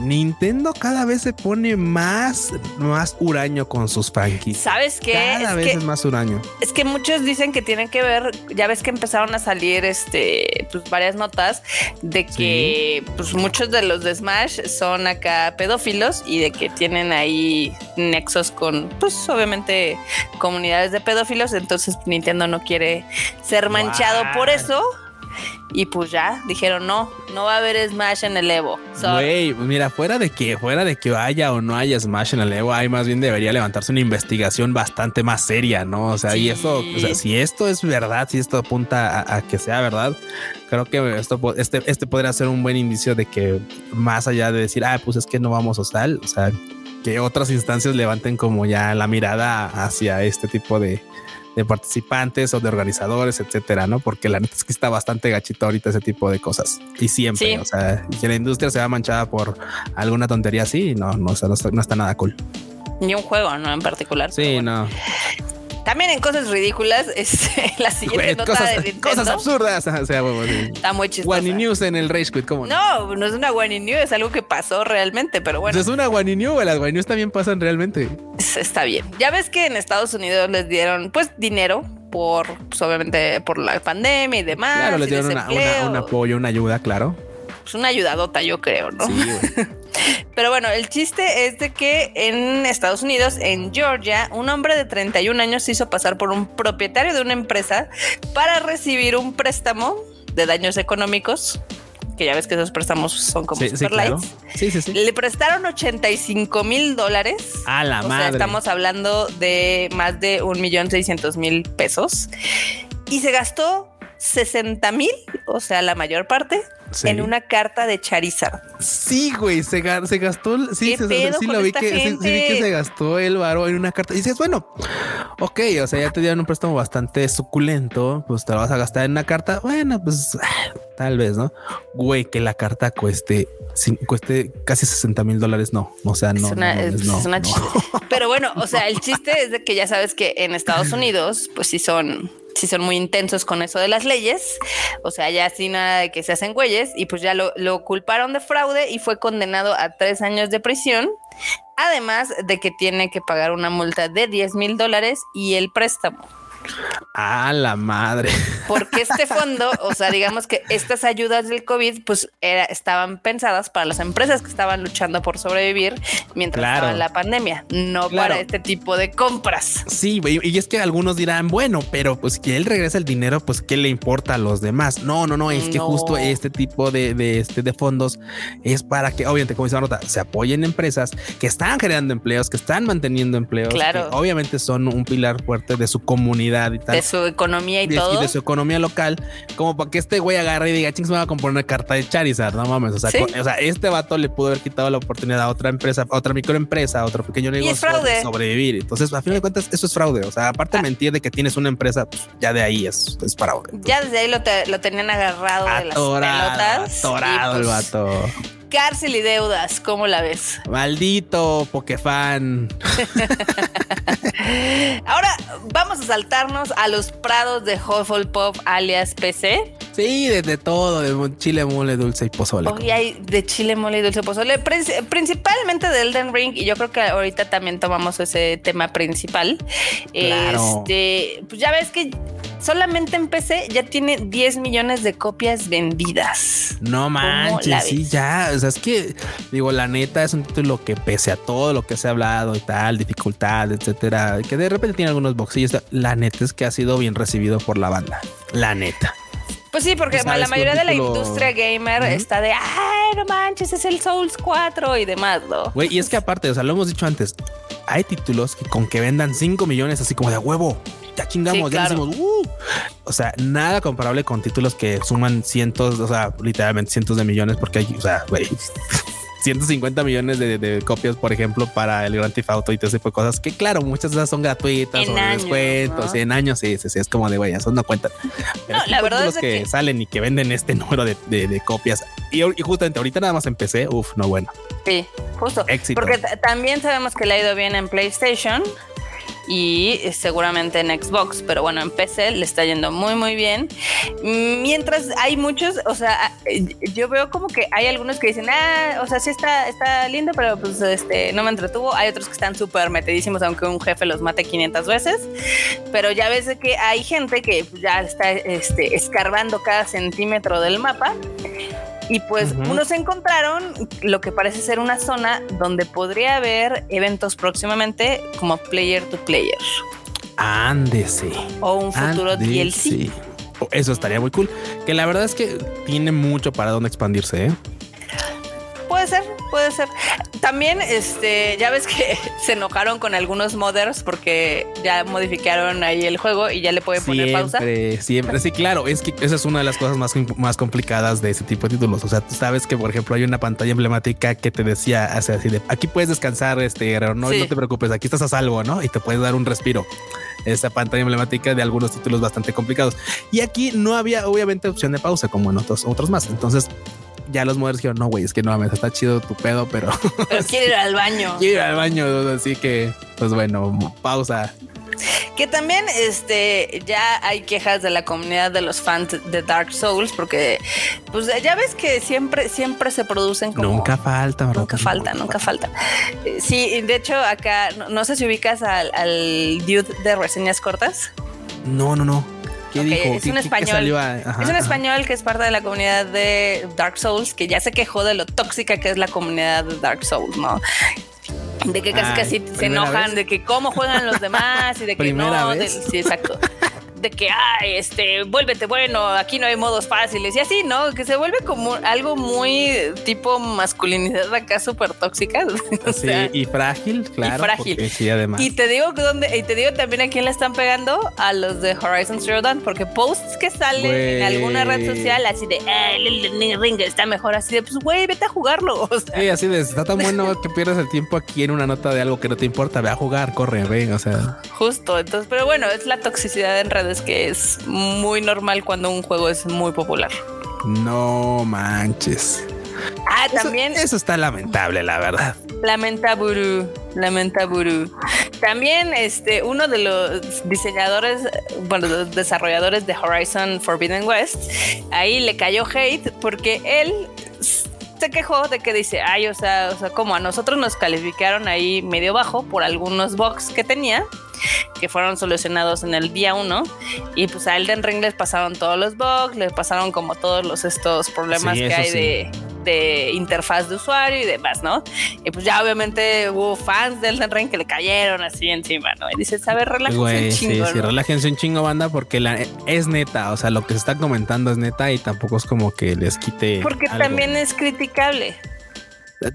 S2: Nintendo cada vez se pone más, más huraño con sus franquicias.
S1: ¿Sabes qué?
S2: Cada vez es más huraño.
S1: Es que muchos dicen que tienen que ver, ya ves que empezaron a salir este, pues varias notas de que pues muchos de los de Smash son acá pedófilos y de que tienen ahí nexos con, pues obviamente comunidades de pedófilos, entonces Nintendo no quiere ser manchado por eso y pues ya dijeron no, no va a haber Smash en el Evo.
S2: Güey, mira, fuera de que, fuera de que haya o no haya Smash en el Evo, hay más bien debería levantarse una investigación bastante más seria, ¿no? O sea, y eso, o sea, si esto es verdad, si esto apunta a, que sea verdad, creo que esto, este, este podría ser un buen indicio de que más allá de decir, ah, pues es que no vamos a usar, o sea, que otras instancias levanten como ya la mirada hacia este tipo de, de participantes o de organizadores, etcétera, ¿no? Porque la neta es que está bastante gachito ahorita ese tipo de cosas. Y siempre, o sea, que la industria se va manchada por alguna tontería así, no, no, no, está, nada cool.
S1: Ni un juego, ¿no? En particular.
S2: Sí, no.
S1: También en cosas ridículas, es la siguiente nota
S2: cosas,
S1: de Nintendo.
S2: Cosas absurdas. O sea,
S1: Está muy chistosa.
S2: One News en el Rage Quit, ¿cómo
S1: no? No, es una One News, es algo que pasó realmente, pero bueno.
S2: Es una One News, las One News también pasan realmente.
S1: Está bien. Ya ves que en Estados Unidos les dieron, pues, dinero por, pues, obviamente, por la pandemia y demás.
S2: Claro, les dieron un apoyo, una ayuda, claro.
S1: Pues una ayudadota, yo creo, ¿no? Sí, Pero bueno, el chiste es de que en Estados Unidos, en Georgia, un hombre de 31 años se hizo pasar por un propietario de una empresa para recibir un préstamo de daños económicos que ya ves que esos préstamos son como
S2: sí,
S1: super
S2: sí, Sí, sí,
S1: Le prestaron 85 mil dólares.
S2: A la
S1: o
S2: madre. Sea,
S1: estamos hablando de más de un millón seiscientos mil pesos. Y se gastó 60 mil, o sea, la mayor parte, en una carta de Charizard.
S2: Sí, güey, se, gastó. Sí, se, sí, lo vi que, sí, vi que se gastó el varo en una carta. Y dices, bueno, ok, o sea, ya te dieron un préstamo bastante suculento, pues te lo vas a gastar en una carta. Bueno, pues tal vez, ¿no? Güey, que la carta cueste, cueste casi 60 mil dólares, no. O sea, no. Es una, es, una
S1: Pero bueno, o sea, el chiste es de que ya sabes que en Estados Unidos, pues sí son si son muy intensos con eso de las leyes, o sea, ya sin nada de que se hacen güeyes, y pues ya lo, lo culparon de fraude y fue condenado a tres años de prisión, además de que tiene que pagar una multa de 10 mil dólares y el préstamo.
S2: A la madre.
S1: Porque este fondo, o sea, digamos que estas ayudas del COVID, pues era, estaban pensadas para las empresas que estaban luchando por sobrevivir mientras estaba la pandemia, no para este tipo de compras.
S2: Sí, y es que algunos dirán, bueno, pero pues que él regresa el dinero, pues qué le importa a los demás. No, no, no, es que justo este tipo de, de, este, de fondos es para que, obviamente, como dice la nota, se apoyen empresas que están generando empleos, que están manteniendo empleos,
S1: claro.
S2: que obviamente son un pilar fuerte de su comunidad
S1: de su economía y, todo.
S2: Y de su economía local, como para que este güey agarre y diga, ching, se me va a componer una carta de Charizard, no mames. O sea, o sea, este vato le pudo haber quitado la oportunidad a otra empresa, a otra microempresa, a otro pequeño negocio de sobrevivir. Entonces, a fin de cuentas, eso es fraude. O sea, aparte de ah. mentir de que tienes una empresa, pues, ya de ahí es, es fraude.
S1: ya desde ahí lo, lo, tenían agarrado de las pelotas.
S2: Atorado el pues, vato
S1: cárcel y deudas. ¿Cómo la ves?
S2: Maldito Pokefan.
S1: Ahora vamos a saltarnos a los prados de Hufflepuff alias PC.
S2: Sí, de, todo, de chile, mole, dulce y pozole.
S1: Hoy hay de chile, mole y dulce pozole, principalmente de Elden Ring, y yo creo que ahorita también tomamos ese tema principal. Este, pues ya ves que solamente en PC ya tiene 10 millones de copias vendidas.
S2: No manches, sí, ya. O sea, es que digo, la neta es un título que pese a todo lo que se ha hablado y tal, dificultad, etcétera, que de repente tiene algunos boxillos, la neta es que ha sido bien recibido por la banda. La neta.
S1: Pues sí, porque la mayoría de la industria gamer está de, ay, no manches, es el Souls 4 y demás, ¿no?
S2: Güey, y es que aparte, o sea, lo hemos dicho antes, hay títulos que con que vendan 5 millones así como de huevo, ya chingamos, ya decimos, uh". O sea, nada comparable con títulos que suman cientos, o sea, literalmente cientos de millones, porque hay, o sea, güey. 150 millones de, copias, por ejemplo, para el Grand Theft Auto y todo ese tipo de cosas. Que claro, muchas de esas son gratuitas o de descuentos. En años, sí, sí, sí, es como de güey, eso no cuentan.
S1: no, la verdad
S2: los que, salen y que venden este número de, copias. Y, justamente ahorita nada más empecé. Uf, no bueno.
S1: Sí, justo. Éxito. Porque también sabemos que le ha ido bien en PlayStation y seguramente en Xbox, pero bueno, en PC le está yendo muy, muy bien. Mientras hay muchos, o sea, yo veo como que hay algunos que dicen, ah, o sea, sí está, está lindo, pero pues este, no me entretuvo. Hay otros que están súper metidísimos, aunque un jefe los mate 500 veces. Pero ya ves que hay gente que ya está este, escarbando cada centímetro del mapa y pues unos encontraron lo que parece ser una zona donde podría haber eventos próximamente como player to player.
S2: Ándese.
S1: O un futuro DLC.
S2: Eso estaría muy cool. Que la verdad es que tiene mucho para dónde expandirse, ¿eh?
S1: Puede ser, puede ser. También, este, ya ves que se enojaron con algunos modders porque ya modificaron ahí el juego y ya le pueden poner pausa.
S2: Siempre, sí, claro. Es que esa es una de las cosas más, más complicadas de ese tipo de títulos. O sea, tú sabes que, por ejemplo, hay una pantalla emblemática que te decía así de aquí puedes descansar, este no, no te preocupes, aquí estás a salvo, ¿no? Y te puedes dar un respiro esa pantalla emblemática de algunos títulos bastante complicados. Y aquí no había obviamente opción de pausa como en otros, otros más. Entonces ya los modders dijeron, no, güey, es que no mames, está chido tu pedo, pero...
S1: Pero quiero ir al baño.
S2: quiero ir al baño, así que, pues bueno, pausa.
S1: Que también este ya hay quejas de la comunidad de los fans de Dark Souls porque pues ya ves que siempre siempre se producen como
S2: nunca falta,
S1: nunca falta, nunca falta. Eh, sí, de hecho acá no, sé si ubicas al, al dude de reseñas cortas.
S2: No, no, no.
S1: Es un español. es un español que es parte de la comunidad de Dark Souls, que ya se quejó de lo tóxica que es la comunidad de Dark Souls, ¿no? De que casi casi se enojan, de que cómo juegan los demás y de que no. sí, exacto de que, ay, este, vuélvete bueno, aquí no hay modos fáciles y así, ¿no? Que se vuelve como algo muy tipo masculinidad acá súper tóxica.
S2: sí, y frágil, claro. Y frágil. Sí, además.
S1: Y te digo dónde, y te digo también a quién le están pegando, a los de Horizon Zero Dawn, porque posts que salen en alguna red social así de, el ring está mejor, así de, pues, güey, vete a jugarlo.
S2: sí, así de, está tan bueno que pierdes el tiempo aquí en una nota de algo que no te importa, ve a jugar, corre, ven, o sea.
S1: Justo, entonces, pero bueno, es la toxicidad en redes es que es muy normal cuando un juego es muy popular.
S2: No manches.
S1: Ah, también.
S2: Eso, está lamentable, la verdad.
S1: Lamentable, lamentable. También, este, uno de los diseñadores, bueno, los desarrolladores de Horizon Forbidden West, ahí le cayó hate porque él se quejó de que dice, ay, o sea, o sea, como a nosotros nos calificaron ahí medio bajo por algunos bugs que tenía que fueron solucionados en el día uno y pues a Elden Ring les pasaron todos los bugs, les pasaron como todos los estos problemas que hay de, de, interfaz de usuario y demás, ¿no? Y pues ya obviamente hubo fans de Elden Ring que le cayeron así encima, ¿no? Y dices, a ver, relájense un chingo. Sí, sí,
S2: relájense un chingo, banda, porque la, es neta, o sea, lo que se está comentando es neta y tampoco es como que les quite.
S1: Porque también es criticable.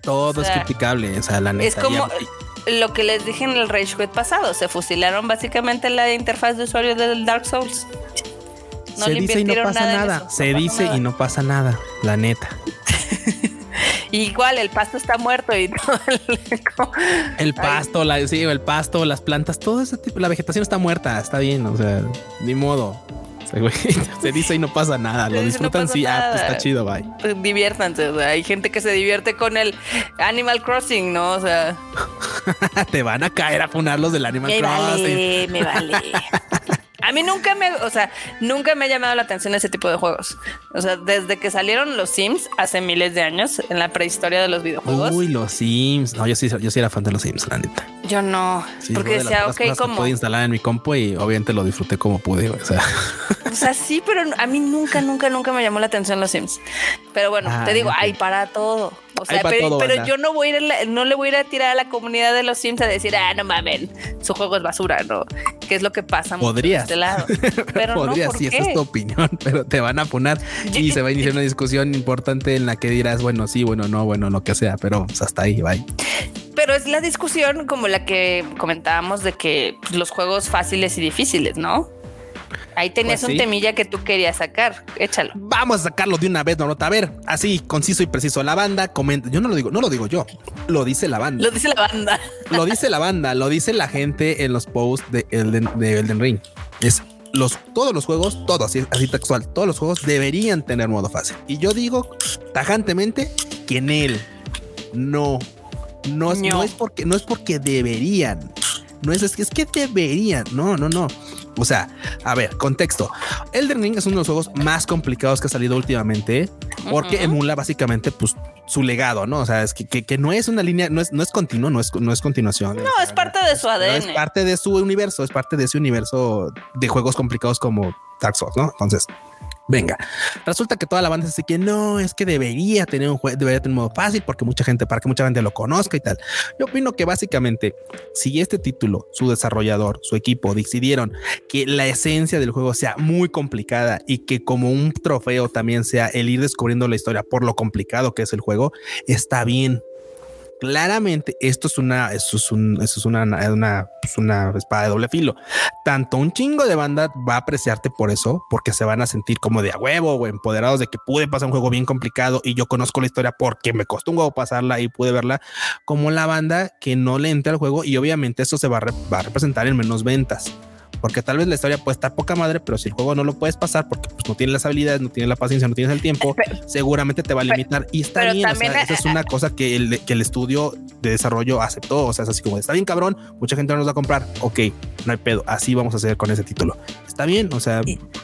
S2: Todo es criticable, o sea, la neta.
S1: Es como, lo que les dije en el Rage Quit pasado, se fusilaron básicamente la interfaz de usuario del Dark Souls.
S2: No se dice y no pasa nada. Se dice y no pasa nada, la neta.
S1: Igual el pasto está muerto y todo
S2: el, pasto, la, sí, el pasto, las plantas, todo ese tipo, la vegetación está muerta, está bien, o sea, ni modo. se dice y no pasa nada. Lo disfrutan, sí, ah, pues está chido, bye.
S1: Pues diviértanse. hay gente que se divierte con el Animal Crossing, ¿no? O sea,
S2: te van a caer a funarlos del Animal Crossing.
S1: me vale. A mí nunca me, o sea, nunca me ha llamado la atención ese tipo de juegos. O sea, desde que salieron los Sims hace miles de años en la prehistoria de los videojuegos.
S2: Uy, los Sims. No, yo sí, yo sí era fan de los Sims, la neta.
S1: Yo no, porque decía, ok, ¿cómo?
S2: Pude instalar en mi compu y obviamente lo disfruté como pude. O sea,
S1: o sea, sí, pero a mí nunca, nunca, nunca me llamó la atención los Sims. Pero bueno, te ah, digo, hay para todo. O sea, pero, yo no voy a ir, no le voy a ir a tirar a la comunidad de los Sims a decir, ah, no mamen, su juego es basura, ¿no? Que es lo que pasa
S2: Podrías. este lado. Pero Podrías, no, sí, esa es tu opinión, pero te van a poner y se va a iniciar una discusión importante en la que dirás, bueno, sí, bueno, no, bueno, lo que sea, pero pues, hasta ahí, bye.
S1: Pero es la discusión como la que comentábamos de que pues, los juegos fáciles y difíciles, ¿no? Ahí tenías pues un temilla que tú querías sacar. Échalo.
S2: Vamos a sacarlo de una vez, Norota. A ver, así, conciso y preciso. La banda comenta. Yo no lo digo, no lo digo yo. Lo dice la banda.
S1: Lo dice la banda.
S2: lo dice la banda. Lo dice la gente en los posts de Elden, de Elden Ring. Es los, todos los juegos, todos, así, así textual, todos los juegos deberían tener modo fácil. Y yo digo tajantemente que en él no, no, no es porque, no es porque deberían. No es, es que deberían. No, no, no. O sea, a ver, contexto. Elden Ring es uno de los juegos más complicados que ha salido últimamente porque emula básicamente pues su legado, ¿no? O sea, es que, que, no es una línea, no es, no es continuo, no es, no es continuación.
S1: No, es, parte de su ADN.
S2: es parte de su universo, es parte de ese universo de juegos complicados como Dark Souls, ¿no? Entonces, Venga, resulta que toda la banda dice que no, es que debería tener un juego, debería tener un modo fácil porque mucha gente, para que mucha gente lo conozca y tal. Yo opino que básicamente, si este título, su desarrollador, su equipo decidieron que la esencia del juego sea muy complicada y que como un trofeo también sea el ir descubriendo la historia por lo complicado que es el juego, está bien claramente esto es una, esto es, un, esto es una, una, pues una, espada de doble filo. Tanto un chingo de banda va a apreciarte por eso, porque se van a sentir como de a huevo o empoderados de que pude pasar un juego bien complicado y yo conozco la historia porque me costó un huevo pasarla y pude verla, como la banda que no le entra al juego y obviamente eso se va va a representar en menos ventas porque tal vez la historia puede estar poca madre, pero si el juego no lo puedes pasar porque pues, no tienes las habilidades, no tienes la paciencia, no tienes el tiempo, seguramente te va a limitar. y está bien, o sea, esa es una cosa que el, que el estudio de desarrollo aceptó. O sea, es así como está bien, cabrón, mucha gente no nos va a comprar. Ok, no hay pedo. Así vamos a hacer con ese título. Está bien, o sea,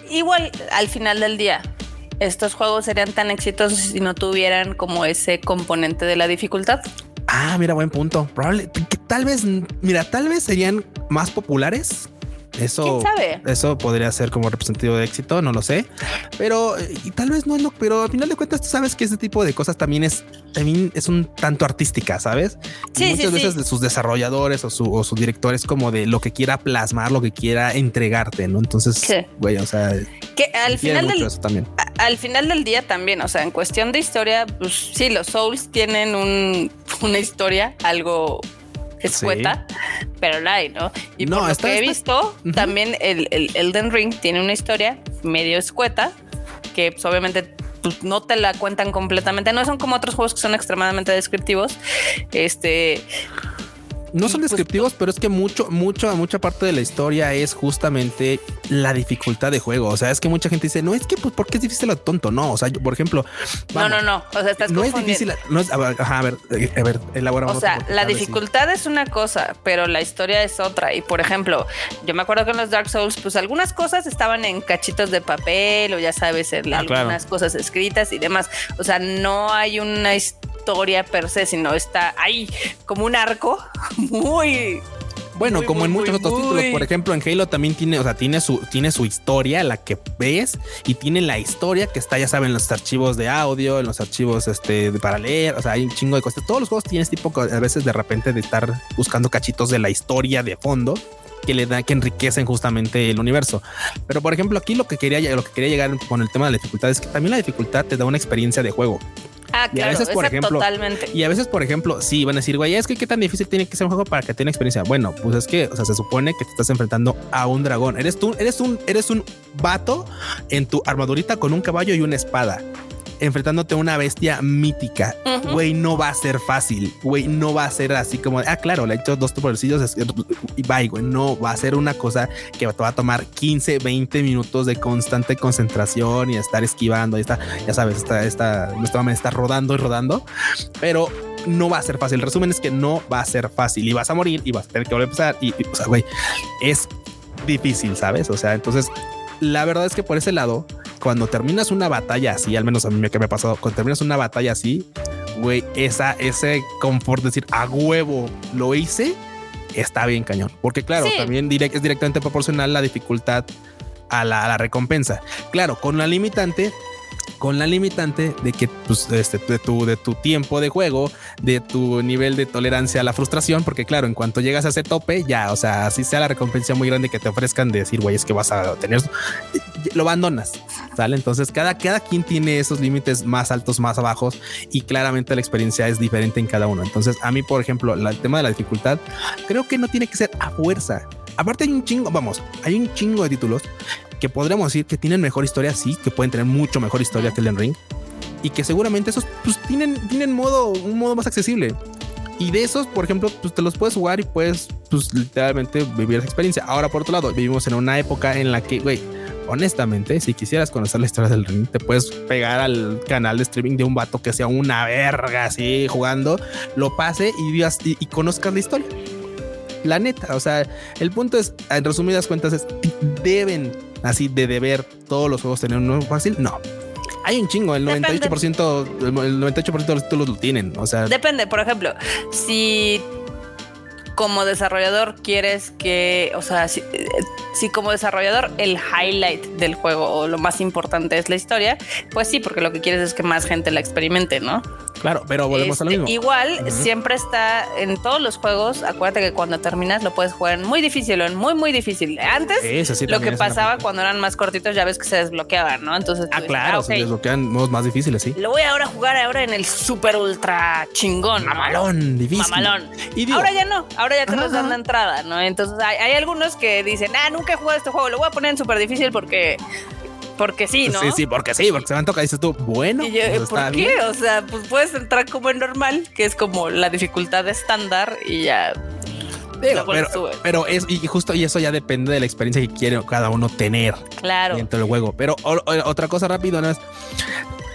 S1: igual al final del día estos juegos serían tan exitosos si no tuvieran como ese componente de la dificultad.
S2: Ah, mira, buen punto. Probable que tal vez, mira, tal vez serían más populares eso, eso podría ser como representativo de éxito, no lo sé, pero y tal vez no es lo, pero al final de cuentas tú sabes que ese tipo de cosas también es, también es un tanto artística, ¿sabes? Sí, muchas veces de sus desarrolladores o, su, o sus directores como de lo que quiera plasmar, lo que quiera entregarte, ¿no? Entonces, güey, o sea,
S1: que al final del, también. al final del día también, o sea, en cuestión de historia, pues sí, los Souls tienen un, una historia algo escueta, pero la hay, ¿no? Y por lo que he visto, también el, el, Elden Ring tiene una historia medio escueta, que pues, obviamente pues, no te la cuentan completamente. No son como otros juegos que son extremadamente descriptivos. Este,
S2: no son pues, descriptivos, pero es que mucho, mucho, mucha parte de la historia es justamente la dificultad de juego. O sea, es que mucha gente dice, no es que, pues, porque es difícil lo tonto. No, o sea, yo, por ejemplo,
S1: no, no, no. O sea, estás
S2: no es difícil. No es, a ver, a ver, eh, a ver, elaboramos.
S1: O sea, la dificultad es una cosa, pero la historia es otra. Y por ejemplo, yo me acuerdo que en los Dark Souls, pues algunas cosas estaban en cachitos de papel o ya sabes, en ah, algunas cosas escritas y demás. O sea, no hay una historia per se, sino está ahí como un arco muy
S2: bueno, como en muchos otros títulos, por ejemplo, en Halo también tiene, o sea, tiene su, tiene su historia, la que ves, y tiene la historia que está, ya saben, en los archivos de audio, en los archivos este, para leer, o sea, hay un chingo de cosas. Todos los juegos tienen este tipo a veces de repente de estar buscando cachitos de la historia de fondo que le da, que enriquecen justamente el universo. Pero por ejemplo, aquí lo que quería, lo que quería llegar con el tema de la dificultad es que también la dificultad te da una experiencia de juego.
S1: Ah, claro, y a veces, por ejemplo, totalmente.
S2: Y a veces, por ejemplo, sí, van a decir, güey, es que qué tan difícil tiene que ser un juego para que tenga experiencia. Bueno, pues es que, o sea, se supone que te estás enfrentando a un dragón. Eres tú, eres un, eres un vato en tu armadurita con un caballo y una espada enfrentándote a una bestia mítica. Güey, no va a ser fácil. Güey, no va a ser así como, ah, claro, le he hecho dos podercillos y bye, güey. No va a ser una cosa que te va a tomar 15, 20 minutos de constante concentración y estar esquivando. Y está, ya sabes, está, está, está rodando y rodando, pero no va a ser fácil. El resumen es que no va a ser fácil y vas a morir y vas a tener que volver a empezar. Y, o sea, güey, es difícil, ¿sabes? O sea, entonces la verdad es que por ese lado, cuando terminas una batalla así, al menos a mí que me ha pasado, cuando terminas una batalla así, güey, esa, ese confort de decir a huevo lo hice, está bien cañón. Porque claro, también es directamente proporcional la dificultad a la, a la recompensa. Claro, con la limitante con la limitante de que pues, este, de, tu, de tu tiempo de juego, de tu nivel de tolerancia a la frustración, porque claro, en cuanto llegas a ese tope, ya, o sea, así sea la recompensa muy grande que te ofrezcan de decir, güey, es que vas a tener, lo abandonas, ¿sale? Entonces, cada, cada quien tiene esos límites más altos, más bajos, y claramente la experiencia es diferente en cada uno. Entonces, a mí, por ejemplo, el tema de la dificultad, creo que no tiene que ser a fuerza. Aparte hay un chingo, vamos, hay un chingo de títulos que podríamos decir que tienen mejor historia, sí, que pueden tener mucho mejor historia que el Ring y que seguramente esos pues tienen, tienen modo, un modo más accesible. Y de esos, por ejemplo, pues te los puedes jugar y puedes, pues literalmente vivir esa experiencia. Ahora, por otro lado, vivimos en una época en la que, güey, honestamente, si quisieras conocer la historia del ring, te puedes pegar al canal de streaming de un vato que sea una verga así jugando, lo pase y, y, y conozcas la historia. La neta, o sea, el punto es, en resumidas cuentas, es deben así de deber todos los juegos tener un nuevo fácil. No, hay un chingo, el 98%, el 98% de los títulos lo tienen. O sea,
S1: depende. Por ejemplo, si como desarrollador quieres que, o sea, si, si, como desarrollador el highlight del juego o lo más importante es la historia, pues sí, porque lo que quieres es que más gente la experimente, ¿no?
S2: Claro, pero volvemos a lo
S1: este,
S2: mismo.
S1: Igual siempre está en todos los juegos. Acuérdate que cuando terminas lo puedes jugar en muy difícil o en muy, muy difícil. Antes, lo que pasaba cuando eran más cortitos, ya ves que se desbloqueaban, ¿no? Entonces,
S2: ah, claro, ah, se desbloquean modos más difíciles, sí.
S1: Lo voy ahora a jugar ahora en el super ultra chingón.
S2: Mamalón, difícil.
S1: Mamalón. Y ahora ya no, ahora ya te los dan la entrada, ¿no? Entonces hay, hay algunos que dicen, ah, nunca he jugado este juego, lo voy a poner en súper difícil porque porque sí, ¿no?
S2: Sí, sí, porque sí, porque se van a tocar. Dices tú, bueno,
S1: pues ¿por qué? O sea, pues puedes entrar como en normal, que es como la dificultad estándar y ya.
S2: pero, pero, es y justo y eso ya depende de la experiencia que quiere cada uno tener
S1: claro.
S2: dentro del juego. Pero otra cosa rápido, ¿no es?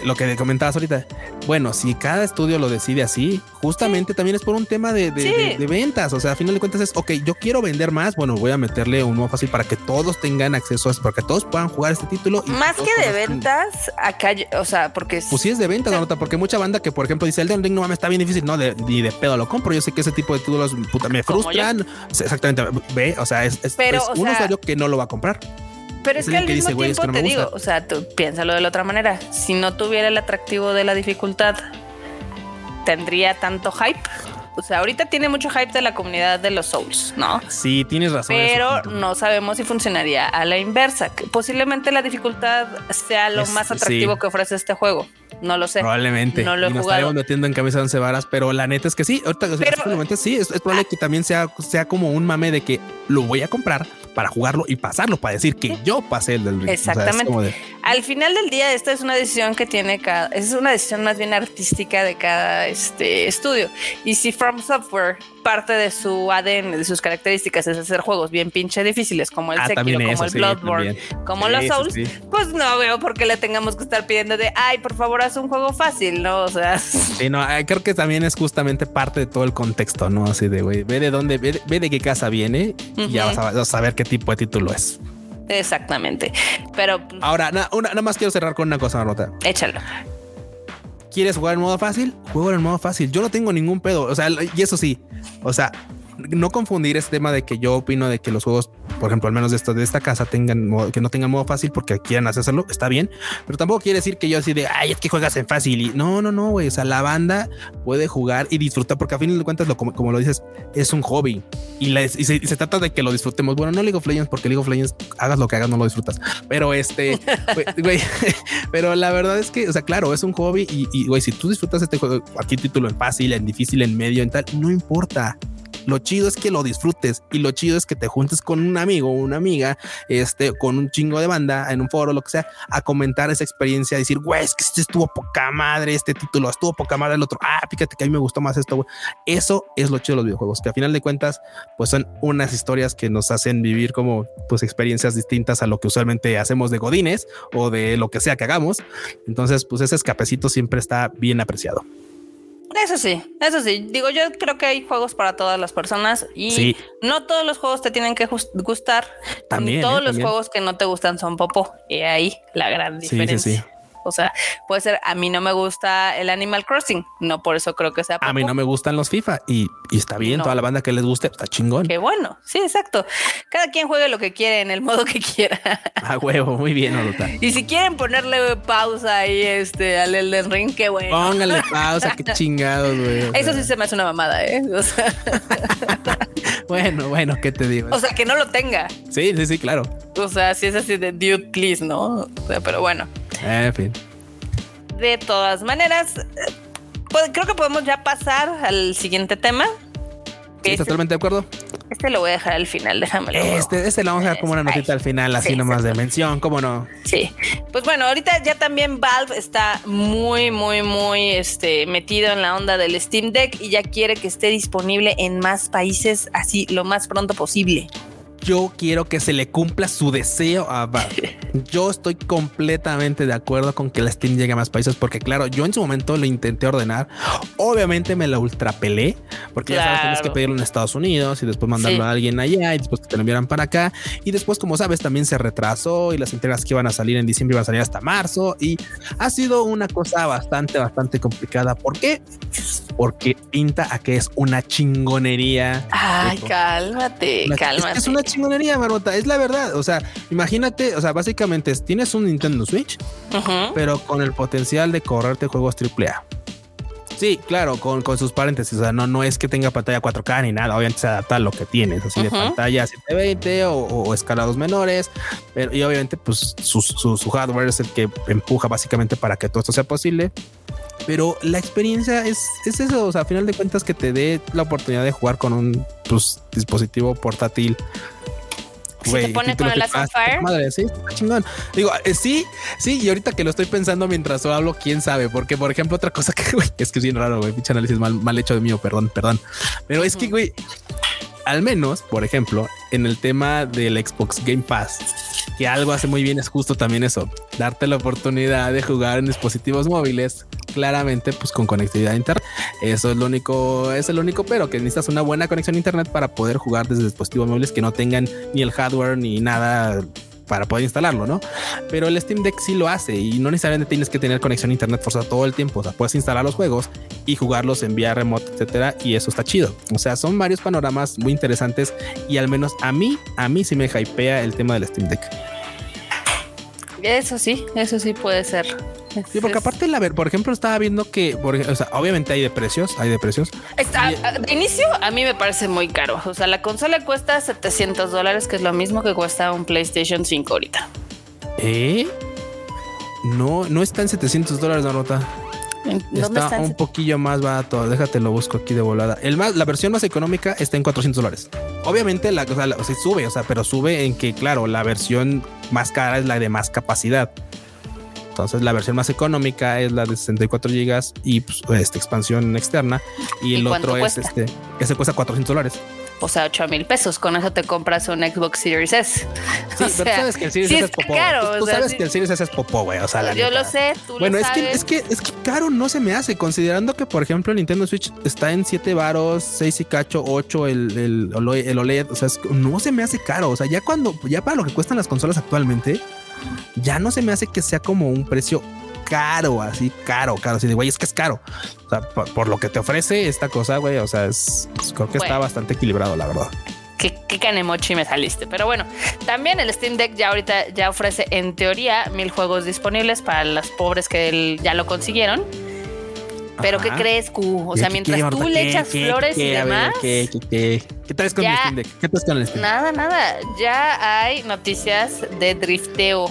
S2: Lo que comentabas ahorita. Bueno, si cada estudio lo decide así, justamente también es por un tema de, ventas. O sea, a final de cuentas es, ok, yo quiero vender más. Bueno, voy a meterle un modo fácil para que todos tengan acceso a esto, para que todos puedan jugar este título.
S1: más que de ventas, acá, o sea, porque.
S2: Pues sí es de ventas, nota, porque mucha banda que, por ejemplo, dice Elden Ring no mames, está bien difícil. No, de, ni de pedo lo compro. Yo sé que ese tipo de títulos puta, me frustran. Exactamente. Ve, o sea, es, un usuario que no lo va a comprar.
S1: Pero es, que al mismo tiempo te digo, o sea, tú piénsalo de la otra manera. Si no tuviera el atractivo de la dificultad, ¿tendría tanto hype? O sea, ahorita tiene mucho hype de la comunidad de los Souls, ¿no?
S2: Sí, tienes razón.
S1: Pero no sabemos si funcionaría a la inversa. Posiblemente la dificultad sea lo más atractivo que ofrece este juego. No lo sé.
S2: Probablemente. No lo he y jugado. Nos metiendo en de once varas, pero la neta es que sí. Ahorita pero, sí, es, probable que también sea, sea como un mame de que lo voy a comprar para jugarlo y pasarlo, para decir que yo pasé el del ring.
S1: Exactamente. Al final del día, esta es una decisión que tiene cada, es una decisión más bien artística de cada este, estudio. Y si From Software parte de su ADN, de sus características es hacer juegos bien pinche difíciles como el ah, Sekiro, como el Bloodborne, como los Souls, pues no veo por qué le tengamos que estar pidiendo de, ay, por favor, haz un juego fácil, ¿no? O sea.
S2: Sí, no, creo que también es justamente parte de todo el contexto, ¿no? Así de, güey, ve de dónde, ve, de qué casa viene y ya vas a, saber qué tipo de título es.
S1: Exactamente. Pero.
S2: Ahora, nada más quiero cerrar con una cosa, Marota.
S1: Échalo.
S2: ¿Quieres jugar en modo fácil? Juego en modo fácil. Yo no tengo ningún pedo. O sea, y eso sí. O sea, no confundir este tema de que yo opino de que los juegos, por ejemplo, al menos de, esto, de esta casa, tengan que no tengan modo fácil porque quieran hacerlo, está bien, pero tampoco quiere decir que yo así de ay, es que juegas en fácil y no, no, no, güey. O sea, la banda puede jugar y disfrutar porque a fin de cuentas, lo, como, lo dices, es un hobby y, se, trata de que lo disfrutemos. Bueno, no League of Legends porque League of Legends hagas lo que hagas, no lo disfrutas, pero este, güey, pero la verdad es que, o sea, claro, es un hobby y, güey, si tú disfrutas este juego, aquí título en fácil, en difícil, en medio, en tal, no importa. Lo chido es que lo disfrutes y lo chido es que te juntes con un amigo o una amiga, este, con un chingo de banda en un foro, lo que sea, a comentar esa experiencia, a decir, güey, es que este estuvo poca madre, este título estuvo poca madre, el otro, ah, fíjate que a mí me gustó más esto. Eso es lo chido de los videojuegos, que a final de cuentas, pues son unas historias que nos hacen vivir como, pues, experiencias distintas a lo que usualmente hacemos de godines o de lo que sea que hagamos. Entonces, pues ese escapecito siempre está bien apreciado.
S1: Eso sí, eso sí. Digo, yo creo que hay juegos para todas las personas y no todos los juegos te tienen que gustar. También. todos ¿eh? los juegos que no te gustan son popo. Y ahí la gran diferencia. Sí, sí, sí. O sea, puede ser, a mí no me gusta el Animal Crossing, no por eso creo que sea.
S2: A mí no me gustan los FIFA y, está bien, toda la banda que les guste, está chingón.
S1: Qué bueno, sí, exacto. Cada quien juegue lo que quiere en el modo que quiera.
S2: A huevo, muy bien, Oluta.
S1: Y si quieren ponerle pausa ahí este, al Elden Ring, qué bueno.
S2: Póngale pausa, qué chingados, güey.
S1: Eso sí se me hace una mamada, ¿eh? O sea.
S2: bueno, bueno, ¿qué te digo?
S1: O sea, que no lo tenga.
S2: Sí, sí, sí, claro.
S1: O sea, si es así de dude, please, ¿no? O sea, pero bueno.
S2: En fin.
S1: De todas maneras, pues, creo que podemos ya pasar al siguiente tema.
S2: Sí, este, totalmente de acuerdo.
S1: Este lo voy a dejar al final, déjame
S2: Este, este lo vamos a dejar como una notita al final, así nomás de mención, ¿cómo no?
S1: Sí. Pues bueno, ahorita ya también Valve está muy, muy, muy este, metido en la onda del Steam Deck y ya quiere que esté disponible en más países así lo más pronto posible
S2: yo quiero que se le cumpla su deseo a Yo estoy completamente de acuerdo con que la Steam llegue a más países porque claro, yo en su momento lo intenté ordenar. Obviamente me la ultrapelé porque ya sabes, tienes que pedirlo en Estados Unidos y después mandarlo a alguien allá y después que te lo enviaran para acá. Y después, como sabes, también se retrasó y las entregas que iban a salir en diciembre iban a salir hasta marzo y ha sido una cosa bastante, bastante complicada. ¿Por qué? Porque pinta a que es una chingonería.
S1: Ay, cálmate, cálmate.
S2: Es, una chingonería, Marmota. Es la verdad. O sea, imagínate, o sea, básicamente tienes un Nintendo Switch, pero con el potencial de correrte juegos AAA. Sí, claro, con, con, sus paréntesis. O sea, no, no es que tenga pantalla 4K ni nada. Obviamente se adapta a lo que tienes, así de pantalla 720 o, o, escalados menores. Pero, y obviamente, pues su, su, su, hardware es el que empuja básicamente para que todo esto sea posible. Pero la experiencia es, es eso. O sea, a final de cuentas, que te dé la oportunidad de jugar con un pues, dispositivo portátil
S1: si te pone con el Fire.
S2: Madre, sí, está chingón. Digo, eh, sí, sí, y ahorita que lo estoy pensando mientras hablo, quién sabe, porque por ejemplo, otra cosa que, güey, es que es bien raro, güey, pinche análisis mal, mal hecho de mío, perdón, perdón. Pero es que, güey, al menos, por ejemplo, en el tema del Xbox Game Pass, que algo hace muy bien es justo también eso, darte la oportunidad de jugar en dispositivos móviles, claramente pues con conectividad a internet. Eso es lo único, es el único pero que necesitas una buena conexión a internet para poder jugar desde dispositivos móviles que no tengan ni el hardware ni nada para poder instalarlo, ¿no? Pero el Steam Deck sí lo hace y no necesariamente tienes que tener conexión a internet forzada todo el tiempo. O sea, puedes instalar los juegos y jugarlos en vía remota, etcétera, y eso está chido. O sea, son varios panoramas muy interesantes y al menos a mí, a mí sí me hypea el tema del Steam Deck.
S1: Eso sí, eso sí puede ser.
S2: Sí, porque aparte, la por ejemplo, estaba viendo que, o sea, obviamente hay de precios, hay de precios.
S1: de inicio, a mí me parece muy caro. O sea, la consola cuesta 700 dólares, que es lo mismo que cuesta un PlayStation 5 ahorita.
S2: ¿Eh? No, no está en 700 dólares la nota. Está, un poquillo más barato. Déjate lo busco aquí de volada. El más, la versión más económica está en 400 dólares. Obviamente la cosa sube, o sea, pero sube en que, claro, la versión más cara es la de más capacidad. Entonces la versión más económica es la de 64 gigas y pues, esta expansión externa y el otro es este, ese cuesta 400 dólares.
S1: O sea, 8 mil pesos. Con eso te compras un Xbox Series S.
S2: Sí, pero sabes que el Series S es popó. tú, sabes que el Series S es popó, güey. O sea,
S1: yo lo sé, tú bueno,
S2: es que es que es que caro no se me hace, considerando que, por ejemplo, el Nintendo Switch está en 7 varos, 6 y cacho, 8 el, el, el OLED. O sea, no se me hace caro. O sea, ya cuando, ya para lo que cuestan las consolas actualmente, ya no se me hace que sea como un precio caro, así caro, caro. Así de güey, es que es caro. O sea, por, lo que te ofrece esta cosa, güey, o sea, es, creo que está bastante equilibrado, la verdad.
S1: Qué, qué canemochi me saliste. Pero bueno, también el Steam Deck ya ahorita ya ofrece en teoría mil juegos disponibles para los pobres que ya lo consiguieron. Pero ¿qué crees, Q? O sea, mientras tú le echas flores y demás.
S2: ¿Qué, qué, traes con el Steam Deck? ¿Qué traes con el Steam
S1: Nada, nada. Ya hay noticias de drifteo.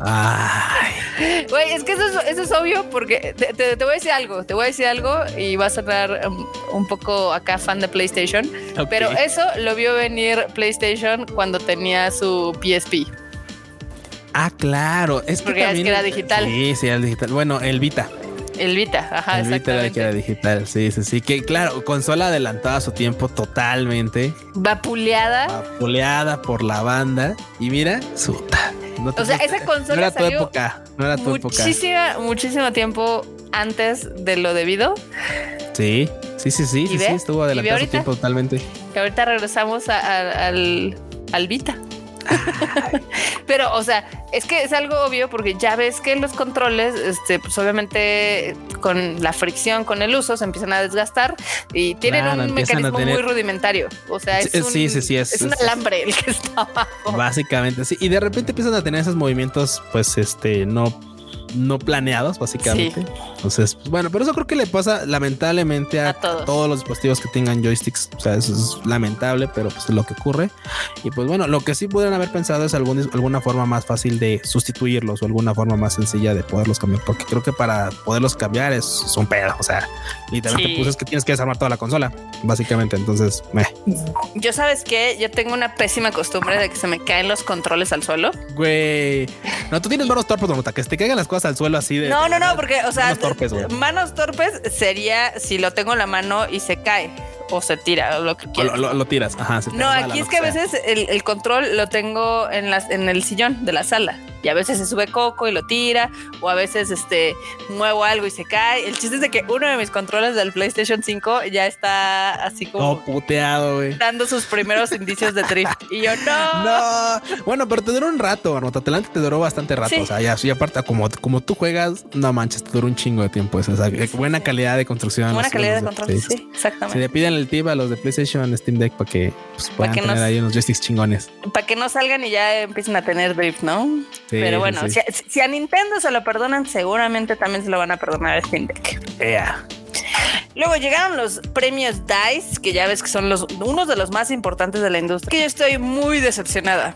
S1: Ay. Güey, es que eso es, eso es obvio porque te, voy a decir algo. Te voy a decir algo y va a sonar um, un poco acá fan de PlayStation. Pero eso lo vio venir PlayStation cuando tenía su PSP.
S2: Ah, claro. Es que,
S1: también, es que era digital.
S2: Sí, sí, era digital. Bueno, el Vita.
S1: El Vita, ajá.
S2: El Vita era que era digital, sí, sí, sí. Que claro, consola adelantada a su tiempo totalmente.
S1: Vapuleada.
S2: Vapuleada por la banda. Y mira, suta.
S1: o sea, esa consola.
S2: No era tu época. No era tu
S1: época. Muchísimo tiempo antes de lo debido.
S2: Sí, sí, sí, sí, sí, sí, estuvo adelantado su tiempo totalmente.
S1: Y ahorita regresamos al, al Vita. Pero, o sea, es que es algo obvio porque ya ves que los controles, este, pues obviamente con la fricción, con el uso, se empiezan a desgastar y tienen un mecanismo muy rudimentario. O sea, es, un, sí, sí, sí, es, un alambre el que está abajo.
S2: Básicamente, sí. Y de repente empiezan a tener esos movimientos, pues, este, no no planeados, básicamente. Entonces, pues, bueno, pero eso creo que le pasa lamentablemente a, todos. los dispositivos que tengan joysticks. O sea, eso es lamentable, pero pues es lo que ocurre. Y pues bueno, lo que sí pudieran haber pensado es algún, alguna forma más fácil de sustituirlos o alguna forma más sencilla de poderlos cambiar, porque creo que para poderlos cambiar es, un pedo. O sea, literalmente pues es que tienes que desarmar toda la consola, básicamente. Entonces, me
S1: Yo sabes que yo tengo una pésima costumbre de que se me caen los controles al suelo.
S2: Güey, no, tú tienes manos torpes, que se te caigan las cosas al suelo así de.
S1: No, no, no, porque, o sea, manos torpes, manos torpes sería si lo tengo en la mano y se cae o se tira o lo que quieras.
S2: Lo, tiras, ajá.
S1: no, aquí es que a veces el, el, control lo tengo en, las, en el sillón de la sala y a veces se sube Coco y lo tira, o a veces este muevo algo y se cae. El chiste es de que uno de mis controles del PlayStation 5 ya está así como
S2: puteado, güey.
S1: Dando sus primeros indicios de drift. Y yo no.
S2: No. Bueno, pero te duró un rato, ¿no? Adelante te duró bastante rato. O sea, ya, y aparte, como, como tú juegas, no manches, te duró un chingo de tiempo. O sea, buena calidad de construcción.
S1: Buena calidad de control, sí, exactamente.
S2: Si le piden el tip a los de PlayStation Steam Deck para que pues, puedan tener ahí unos joysticks chingones.
S1: Para que no salgan y ya empiecen a tener drift, ¿no? Pero bueno, Si, a Nintendo se lo perdonan, seguramente también se lo van a perdonar a Steam Deck. Luego llegaron los premios DICE, que ya ves que son los unos de los más importantes de la industria. Que yo estoy muy decepcionada.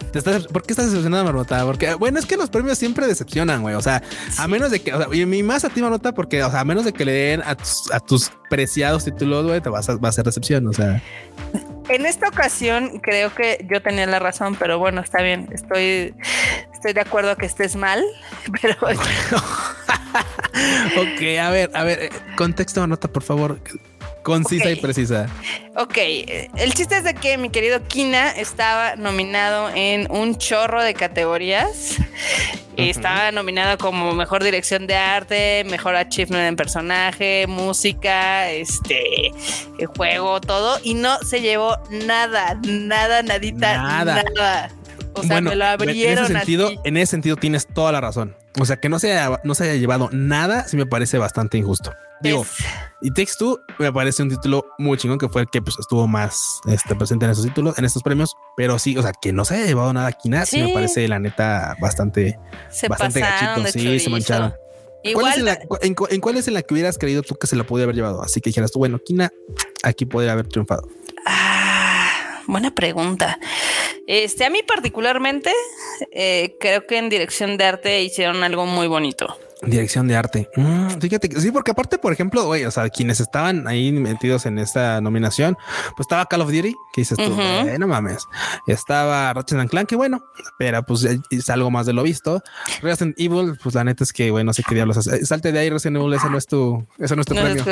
S2: ¿Por qué estás decepcionada, Marmota? Porque, bueno, es que los premios siempre decepcionan, güey. O sea, a menos de que, o sea, y más a ti, Marmota, porque, o sea, a menos de que le den a tus, preciados títulos, güey, te vas a, va a ser decepción. O sea,
S1: en esta ocasión creo que yo tenía la razón, pero bueno, está bien. Estoy, estoy de acuerdo que estés mal, pero
S2: ok, a ver, a ver, eh, contexto, nota, por favor. Concisa y precisa.
S1: Ok, el chiste es de que mi querido Kina estaba nominado en un chorro de categorías. Estaba nominado como mejor dirección de arte, mejor achievement en personaje, música, este juego, todo. Y no se llevó nada, nada, nadita, nada. O sea, me lo abrieron.
S2: En ese sentido, en ese sentido tienes toda la razón. O sea, que no se haya, no se haya llevado nada, sí me parece bastante injusto. Digo, y Takes Two me parece un título muy chingón que fue el que pues, estuvo más este, presente en esos títulos, en estos premios, pero sí, o sea, que no se haya llevado nada aquí, nada, sí, me parece la neta bastante, bastante gachito. Sí, se mancharon. ¿Cuál es en, la, en, cuál es en la que hubieras creído tú que se la podía haber llevado? Así que dijeras tú, bueno, Kina aquí podría haber triunfado.
S1: Ah, buena pregunta. Este, a mí particularmente, eh, creo que en dirección de arte hicieron algo muy bonito.
S2: Dirección de arte. Mm, fíjate que sí, porque aparte, por ejemplo, güey, o sea, quienes estaban ahí metidos en esta nominación, pues estaba Call of Duty, que dices tú, no mames. Estaba Ratchet and Clank, que bueno, pero pues es algo más de lo visto. Resident Evil, pues la neta es que, güey, no sé qué diablos hace. Salte de ahí, Resident Evil, ese no es tu, eso no es tu no premio.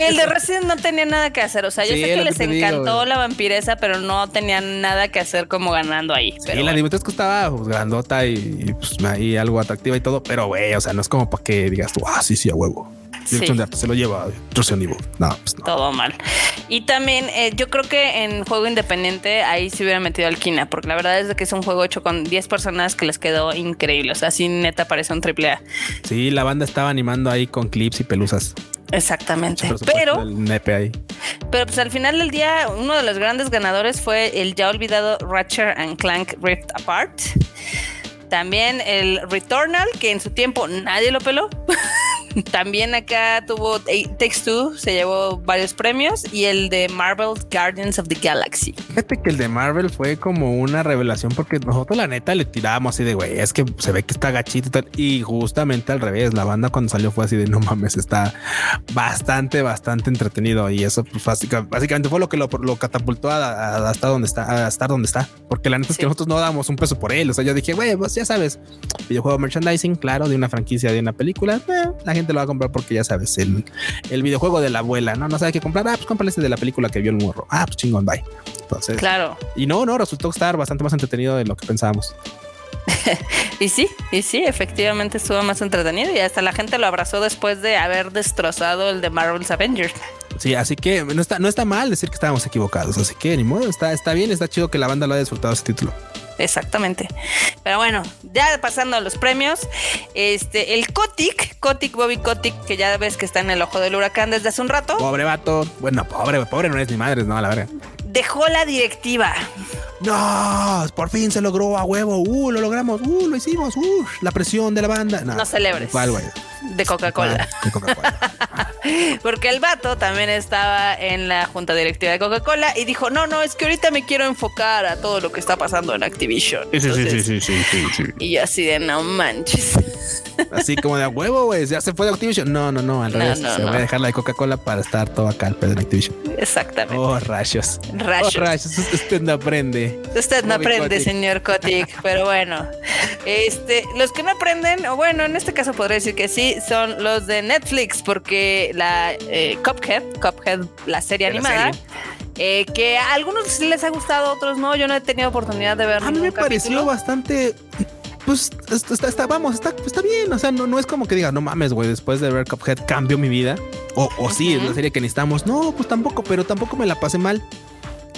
S1: el de Resident no tenía nada que hacer. O sea, yo sé que les encantó la vampiresa, pero no tenían nada que hacer como ganando ahí.
S2: Sí, la Dimitrescu estaba pues, grandota y, pues ahí algo atractiva y todo, pero güey, o sea, no es como para que digas tú, ah, sí, sí, a huevo. Dirección de arte se lo lleva Resident Evil. No, pues no.
S1: Todo mal. Y también eh, yo creo que en juego independiente ahí se hubiera metido Alquina, porque la verdad es que es un juego hecho con 10 personas que les quedó increíble. O sea, así neta parece un triple A.
S2: Sí, la banda estaba animando ahí con clips y pelusas.
S1: Exactamente. Pero,
S2: ahí.
S1: pero pues al final del día, uno de los grandes ganadores fue el ya olvidado Ratchet and Clank Rift Apart. También el Returnal, que en su tiempo nadie lo peló. También acá tuvo Takes Two, se llevó varios premios y el de Marvel Guardians of the Galaxy.
S2: Fíjate que el de Marvel fue como una revelación porque nosotros la neta le tirábamos así de güey, es que se ve que está gachito y tal. Y justamente al revés, la banda cuando salió fue así de no mames, está bastante, bastante entretenido y eso pues, básicamente fue lo que lo, catapultó a, hasta donde está, a estar donde está. Porque la neta es que nosotros no damos un peso por él. O sea, yo dije, güey, pues ya sabes, videojuego merchandising, claro, de una franquicia, de una película, eh, la gente lo va a comprar porque ya sabes, el, el videojuego de la abuela, ¿no? No sabe qué comprar. Ah, pues cómprale este de la película que vio el morro. Ah, pues chingón, bye. Entonces,
S1: claro.
S2: Y no, no, resultó estar bastante más entretenido de lo que pensábamos.
S1: y sí, y sí, efectivamente estuvo más entretenido y hasta la gente lo abrazó después de haber destrozado el de Marvel's Avengers.
S2: Sí, así que no está, no está mal decir que estábamos equivocados. Así que ni modo, está, está bien, está chido que la banda lo haya disfrutado ese título.
S1: Exactamente. Pero bueno, ya pasando a los premios, este, el Kotick, Kotick, Bobby Kotick, que ya ves que está en el ojo del huracán desde hace un rato.
S2: Pobre vato. Bueno, pobre, pobre no es ni madres, no, la verdad.
S1: Dejó la directiva.
S2: No, por fin se logró a huevo. Uh, lo logramos. Uh, lo hicimos. Uh, la presión de la banda.
S1: No, celebres. De Coca-Cola. De Coca-Cola. Porque el vato también estaba en la junta directiva de Coca-Cola y dijo: No, no, es que ahorita me quiero enfocar a todo lo que está pasando en Activision.
S2: sí, sí, sí, sí, sí,
S1: Y así de no manches.
S2: Así como de a huevo, güey. Ya se fue de Activision. No, no, no. Al revés. se va a dejar la de Coca-Cola para estar todo acá al pedo de Activision.
S1: Exactamente.
S2: Oh, rayos.
S1: Rayos.
S2: Oh, rayos. Usted no aprende.
S1: Usted no aprende, señor Kotick. Pero bueno, este, los que no aprenden, o bueno, en este caso podría decir que sí, son los de Netflix, porque la eh, Cuphead, Cuphead, la serie animada. Eh, que a algunos les ha gustado, a otros no. Yo no he tenido oportunidad de verlo.
S2: A mí me pareció bastante pues está, está, vamos, está, está bien. O sea, no, no es como que diga, no mames, güey, después de ver Cuphead cambió mi vida. O, o sí, es la serie que necesitamos. No, pues tampoco, pero tampoco me la pasé mal.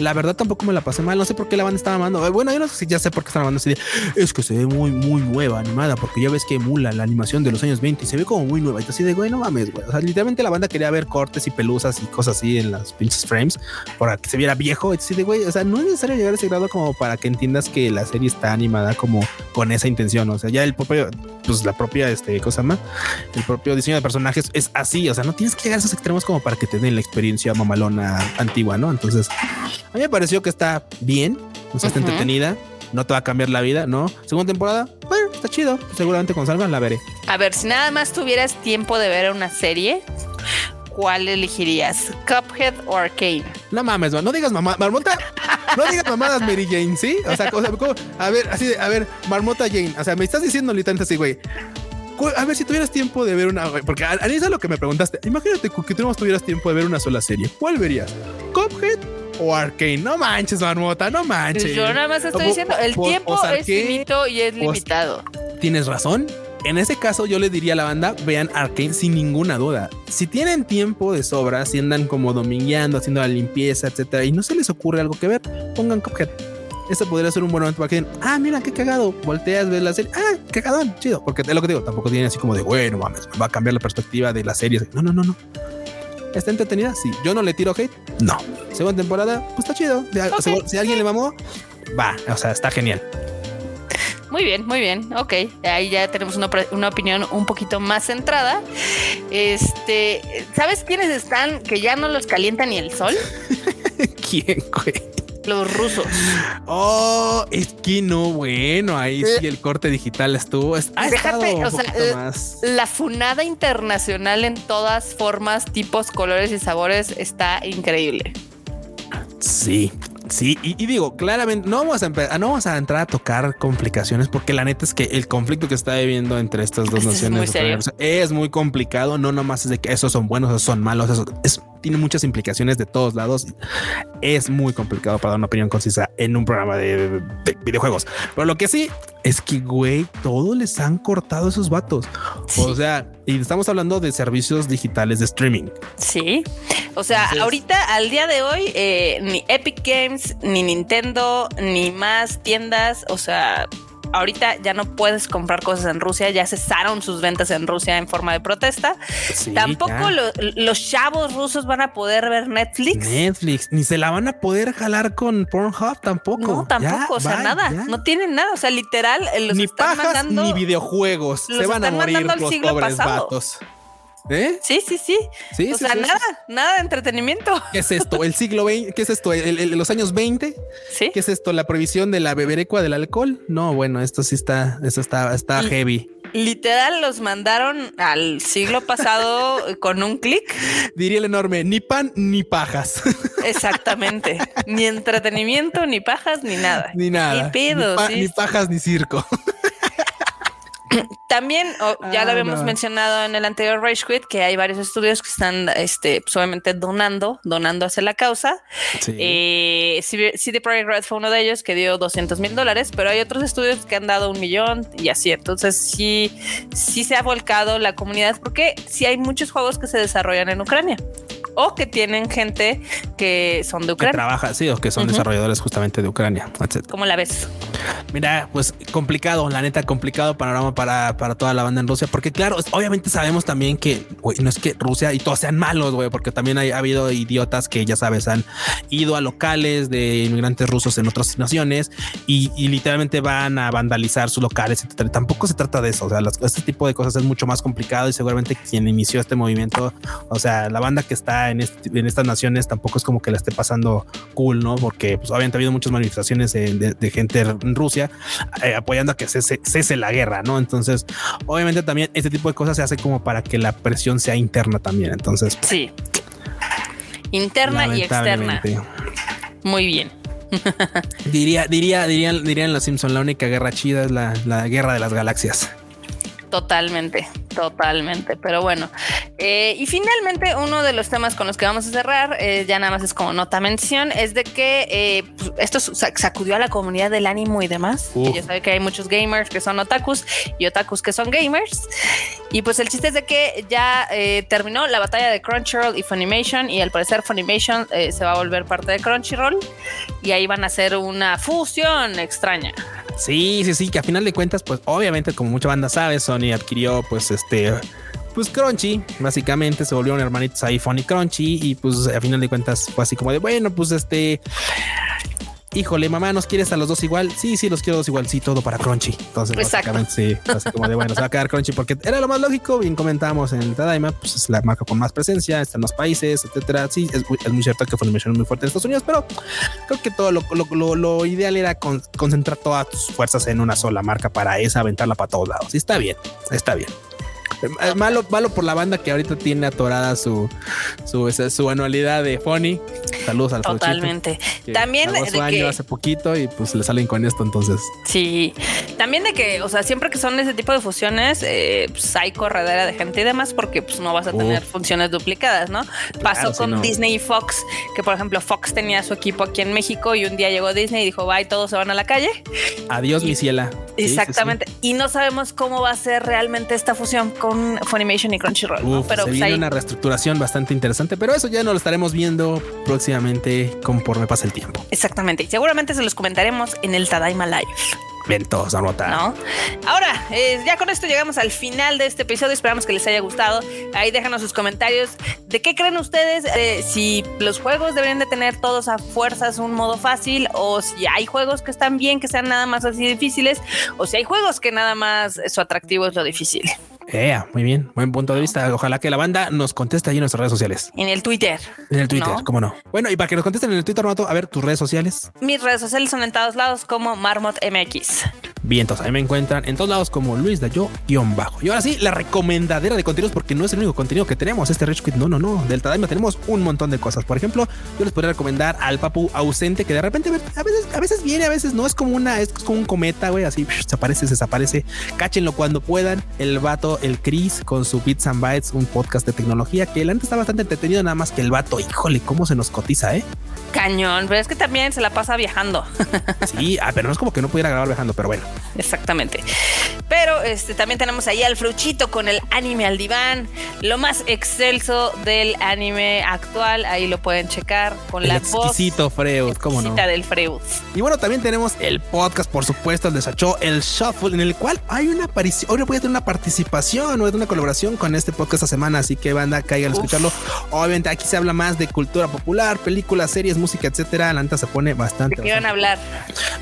S2: La verdad tampoco me la pasé mal. No sé por qué la banda estaba amando. Eh, bueno, yo no sé si ya sé por qué están amando. Es que se ve muy, muy nueva animada. Porque ya ves que emula la animación de los años 20 y se ve como muy nueva. Y así de, güey, no mames, güey. O sea, literalmente la banda quería ver cortes y pelusas y cosas así en las pinches frames para que se viera viejo. Y así de, güey, o sea, no es necesario llegar a ese grado como para que entiendas que la serie está animada como con esa intención. O sea, ya el propio, pues la propia, este, cosa más, el propio diseño de personajes es así. O sea, no tienes que llegar a esos extremos como para que te den la experiencia mamalona antigua, ¿no? Entonces, a mí me pareció que está bien, o sea, está entretenida, no te va a cambiar la vida, ¿no? Segunda temporada, bueno, está chido. Seguramente con salva la veré.
S1: A ver, si nada más tuvieras tiempo de ver una serie, ¿cuál elegirías? ¿Cuphead o Arcane?
S2: No mames, no digas mamá, marmota, no digas mamadas Mary Jane, ¿sí? O sea, a ver, así de, a ver, marmota Jane, o sea, me estás diciendo literalmente así, güey. A ver, si tuvieras tiempo de ver una, porque Anisa lo que me preguntaste, imagínate que tú no tuvieras tiempo de ver una sola serie, ¿cuál verías? ¿Cuphead o Arcane. No manches, Marmota, no manches.
S1: Yo nada más estoy diciendo, el tiempo es finito y es limitado.
S2: Tienes razón. En ese caso, yo le diría a la banda: vean Arcane sin ninguna duda. Si tienen tiempo de sobra, si andan como domingueando, haciendo la limpieza, etcétera, y no se les ocurre algo que ver, pongan Cuphead. Esto podría ser un buen momento para que digan, ah, mira qué cagado. Volteas, ves la serie, ah, qué cagadón, chido. Porque es lo que digo, tampoco tiene así como de, bueno, mames, va a cambiar la perspectiva de la serie. No, no, no, no. ¿Está entretenida? Sí. ¿Yo no le tiro hate? No. Segunda temporada, pues está chido. Si, alguien le mamó, va. O sea, está genial.
S1: Muy bien, muy bien. Ok, ahí ya tenemos una, una, opinión un poquito más centrada. Este, ¿sabes quiénes están que ya no los calienta ni el sol?
S2: ¿Quién, güey?
S1: Los rusos.
S2: Oh, es que no, bueno, ahí sí el corte digital estuvo. Déjate, o sea,
S1: la funada internacional en todas formas, tipos, colores y sabores está increíble.
S2: Sí, Sí, y, digo, claramente no vamos, a no vamos a entrar a tocar complicaciones porque la neta es que el conflicto que está viviendo entre estas dos naciones es muy, complicado. No nomás es de que esos son buenos, esos son malos, eso es, tiene muchas implicaciones de todos lados. Es muy complicado para dar una opinión concisa en un programa de, videojuegos. Pero lo que sí es que, güey, todos les han cortado esos vatos. O sea, y estamos hablando de servicios digitales de streaming.
S1: Sí. O sea, ahorita, al día de hoy, eh, ni Epic Games, ni Nintendo, ni más tiendas, o sea, ahorita ya no puedes comprar cosas en Rusia, ya cesaron sus ventas en Rusia en forma de protesta. Tampoco los chavos rusos van a poder ver Netflix.
S2: Netflix, ni se la van a poder jalar con Pornhub tampoco.
S1: No, tampoco, o sea, nada, no tienen nada, o sea, literal,
S2: los ni están mandando, ni videojuegos, se van a morir los pobres vatos.
S1: ¿Eh? Sí, sí, sí. sí o sea, nada, nada de entretenimiento.
S2: ¿Qué es esto? ¿El siglo XX? ¿Qué es esto? ¿Los años 20?
S1: Sí.
S2: ¿Qué es esto? ¿La prohibición de la beberecua del alcohol? No, bueno, esto sí está, esto está, está heavy.
S1: Literal los mandaron al siglo pasado con un clic.
S2: Diría el enorme, ni pan ni pajas.
S1: Exactamente. ni entretenimiento, ni pajas, ni nada.
S2: Ni nada. Ni, ni pajas, ni circo.
S1: También, ya lo habíamos mencionado en el anterior Rage Quit, que hay varios estudios que están, este, pues, obviamente donando, donando hacia la causa. Sí. Eh, CD Projekt Red fue uno de ellos que dio 200 mil dólares, pero hay otros estudios que han dado un millón y así. Entonces, sí, sí se ha volcado la comunidad porque sí hay muchos juegos que se desarrollan en Ucrania o que tienen gente que son de Ucrania.
S2: Que trabaja, sí, o que son desarrolladores justamente de Ucrania, etc.
S1: ¿Cómo la ves?
S2: Mira, pues complicado, la neta, complicado panorama para, para toda la banda en Rusia, porque claro, obviamente sabemos también que no es que Rusia y todos sean malos, güey, porque también ha habido idiotas que ya sabes, han ido a locales de inmigrantes rusos en otras naciones y, literalmente van a vandalizar sus locales, etcétera. Tampoco se trata de eso, o sea, este tipo de cosas es mucho más complicado y seguramente quien inició este movimiento, o sea, la banda que está en, este, en estas naciones tampoco es como que la esté pasando cool, ¿no? Porque pues, obviamente ha habido muchas manifestaciones de, gente en Rusia eh, apoyando a que cese, cese, la guerra, ¿no? Entonces, obviamente también este tipo de cosas se hace como para que la presión sea interna también. Entonces,
S1: sí. Interna y externa. Muy bien.
S2: diría, diría, dirían, dirían los Simpson, la única guerra chida es la, la guerra de las galaxias.
S1: Totalmente, totalmente. Pero bueno, eh, y finalmente uno de los temas con los que vamos a cerrar, eh, ya nada más es como nota mención, es de que eh, pues, esto sacudió a la comunidad del ánimo y demás. Y ya sabe que hay muchos gamers que son otakus y otakus que son gamers. Y pues el chiste es de que ya terminó la batalla de Crunchyroll y Funimation y al parecer Funimation se va a volver parte de Crunchyroll y ahí van a hacer una fusión extraña.
S2: Sí, sí, sí, que a final de cuentas, pues obviamente, como mucha banda sabe, Sony adquirió pues este pues Crunchy, básicamente se volvieron hermanitos ahí Funny Crunchy y pues a final de cuentas fue así como de bueno, pues este híjole, mamá, ¿nos quieres a los dos igual? Sí, sí, los quiero dos igual. Sí, todo para Crunchy. Entonces, básicamente, sí, así como de bueno, se va a quedar Crunchy porque era lo más lógico. Bien comentábamos en el Tadaima, pues es la marca con más presencia, está en los países, etcétera. Sí, es, muy cierto que Funimation es muy fuerte en Estados Unidos, pero creo que todo lo, lo, lo, ideal era concentrar todas tus fuerzas en una sola marca para esa aventarla para todos lados. Y está bien, está bien. Eh, malo, malo por la banda que ahorita tiene atorada su, su, su anualidad de Funny. Saludos al
S1: Totalmente. También
S2: de su año hace poquito y pues le salen con esto entonces.
S1: Sí. También de que, o sea, siempre que son ese tipo de fusiones, eh, pues hay corredera de gente y demás porque pues no vas a tener funciones duplicadas, ¿no? Pasó con Disney y Fox, que por ejemplo Fox tenía su equipo aquí en México y un día llegó Disney y dijo, bye, todos se van a la calle.
S2: Adiós, mi ciela.
S1: Exactamente. y no sabemos cómo va a ser realmente esta fusión con Funimation y Crunchyroll.
S2: Pero se pues, viene una reestructuración bastante interesante, pero eso ya no lo estaremos viendo próximamente conforme pase el tiempo.
S1: Exactamente. Y seguramente se los comentaremos en el Tadaima Live.
S2: Ventos, anota.
S1: ¿No? Ahora, eh, ya con esto llegamos al final de este episodio. Esperamos que les haya gustado. Ahí déjanos sus comentarios. ¿De qué creen ustedes? Eh, si los juegos deberían de tener todos a fuerzas un modo fácil o si hay juegos que están bien, que sean nada más así difíciles o si hay juegos que nada más su atractivo es lo difícil.
S2: Eh, muy bien, buen punto de vista. Ojalá que la banda nos conteste ahí en nuestras redes sociales.
S1: En el Twitter.
S2: En el Twitter, cómo no. Bueno, y para que nos contesten en el Twitter, Mato, a ver tus redes sociales.
S1: Mis redes sociales son en todos lados como Marmot MX.
S2: Bien, entonces ahí me encuentran en todos lados como Luis Dayo-bajo. Y ahora sí, la recomendadera de contenidos, porque no es el único contenido que tenemos. Este Rich Quit, no, no, no. Del Tadaima tenemos un montón de cosas. Por ejemplo, yo les podría recomendar al Papu ausente, que de repente a veces, a veces viene, a veces no. Es como una, es como un cometa, güey, así se aparece, se desaparece. Cáchenlo cuando puedan. El vato, el Chris, con su Bits and Bytes, un podcast de tecnología que el antes está bastante entretenido, nada más que el vato, híjole, cómo se nos cotiza, eh.
S1: Cañón, pero es que también se la pasa viajando.
S2: sí, ah, pero no es como que no pudiera grabar viajando, pero bueno.
S1: Exactamente. Pero este también tenemos ahí al Fruchito con el anime al diván, lo más excelso del anime actual, ahí lo pueden checar con la
S2: exquisito voz Freud, cómo no.
S1: del Freud.
S2: Y bueno, también tenemos el podcast, por supuesto, el de Sacho, el Shuffle, en el cual hay una aparición, hoy voy a tener una participación o una colaboración con este podcast esta semana, así que banda, caigan a escucharlo. Obviamente aquí se habla más de cultura popular, películas, series, música, etcétera. La neta se pone bastante.
S1: ¿De qué van a hablar?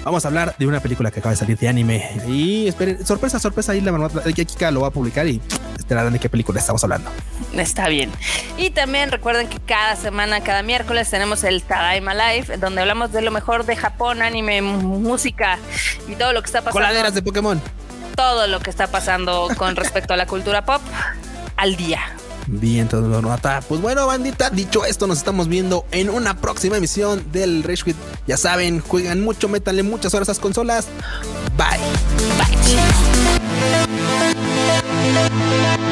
S2: Vamos a hablar de una película que acaba de salir de anime. Y esperen, sorpresa, sorpresa, ahí la que Kika lo va a publicar y esperarán de qué película estamos hablando.
S1: Está bien. Y también recuerden que cada semana, cada miércoles tenemos el Tadaima Live, donde hablamos de lo mejor de Japón, anime, música y todo lo que está pasando.
S2: Coladeras de Pokémon.
S1: Todo lo que está pasando con respecto a la cultura pop al día.
S2: Bien, todo nota. Pues bueno, bandita, dicho esto, nos estamos viendo en una próxima emisión del Rage. Ya saben, juegan mucho, métanle muchas horas a las consolas.
S1: Bye. Bye.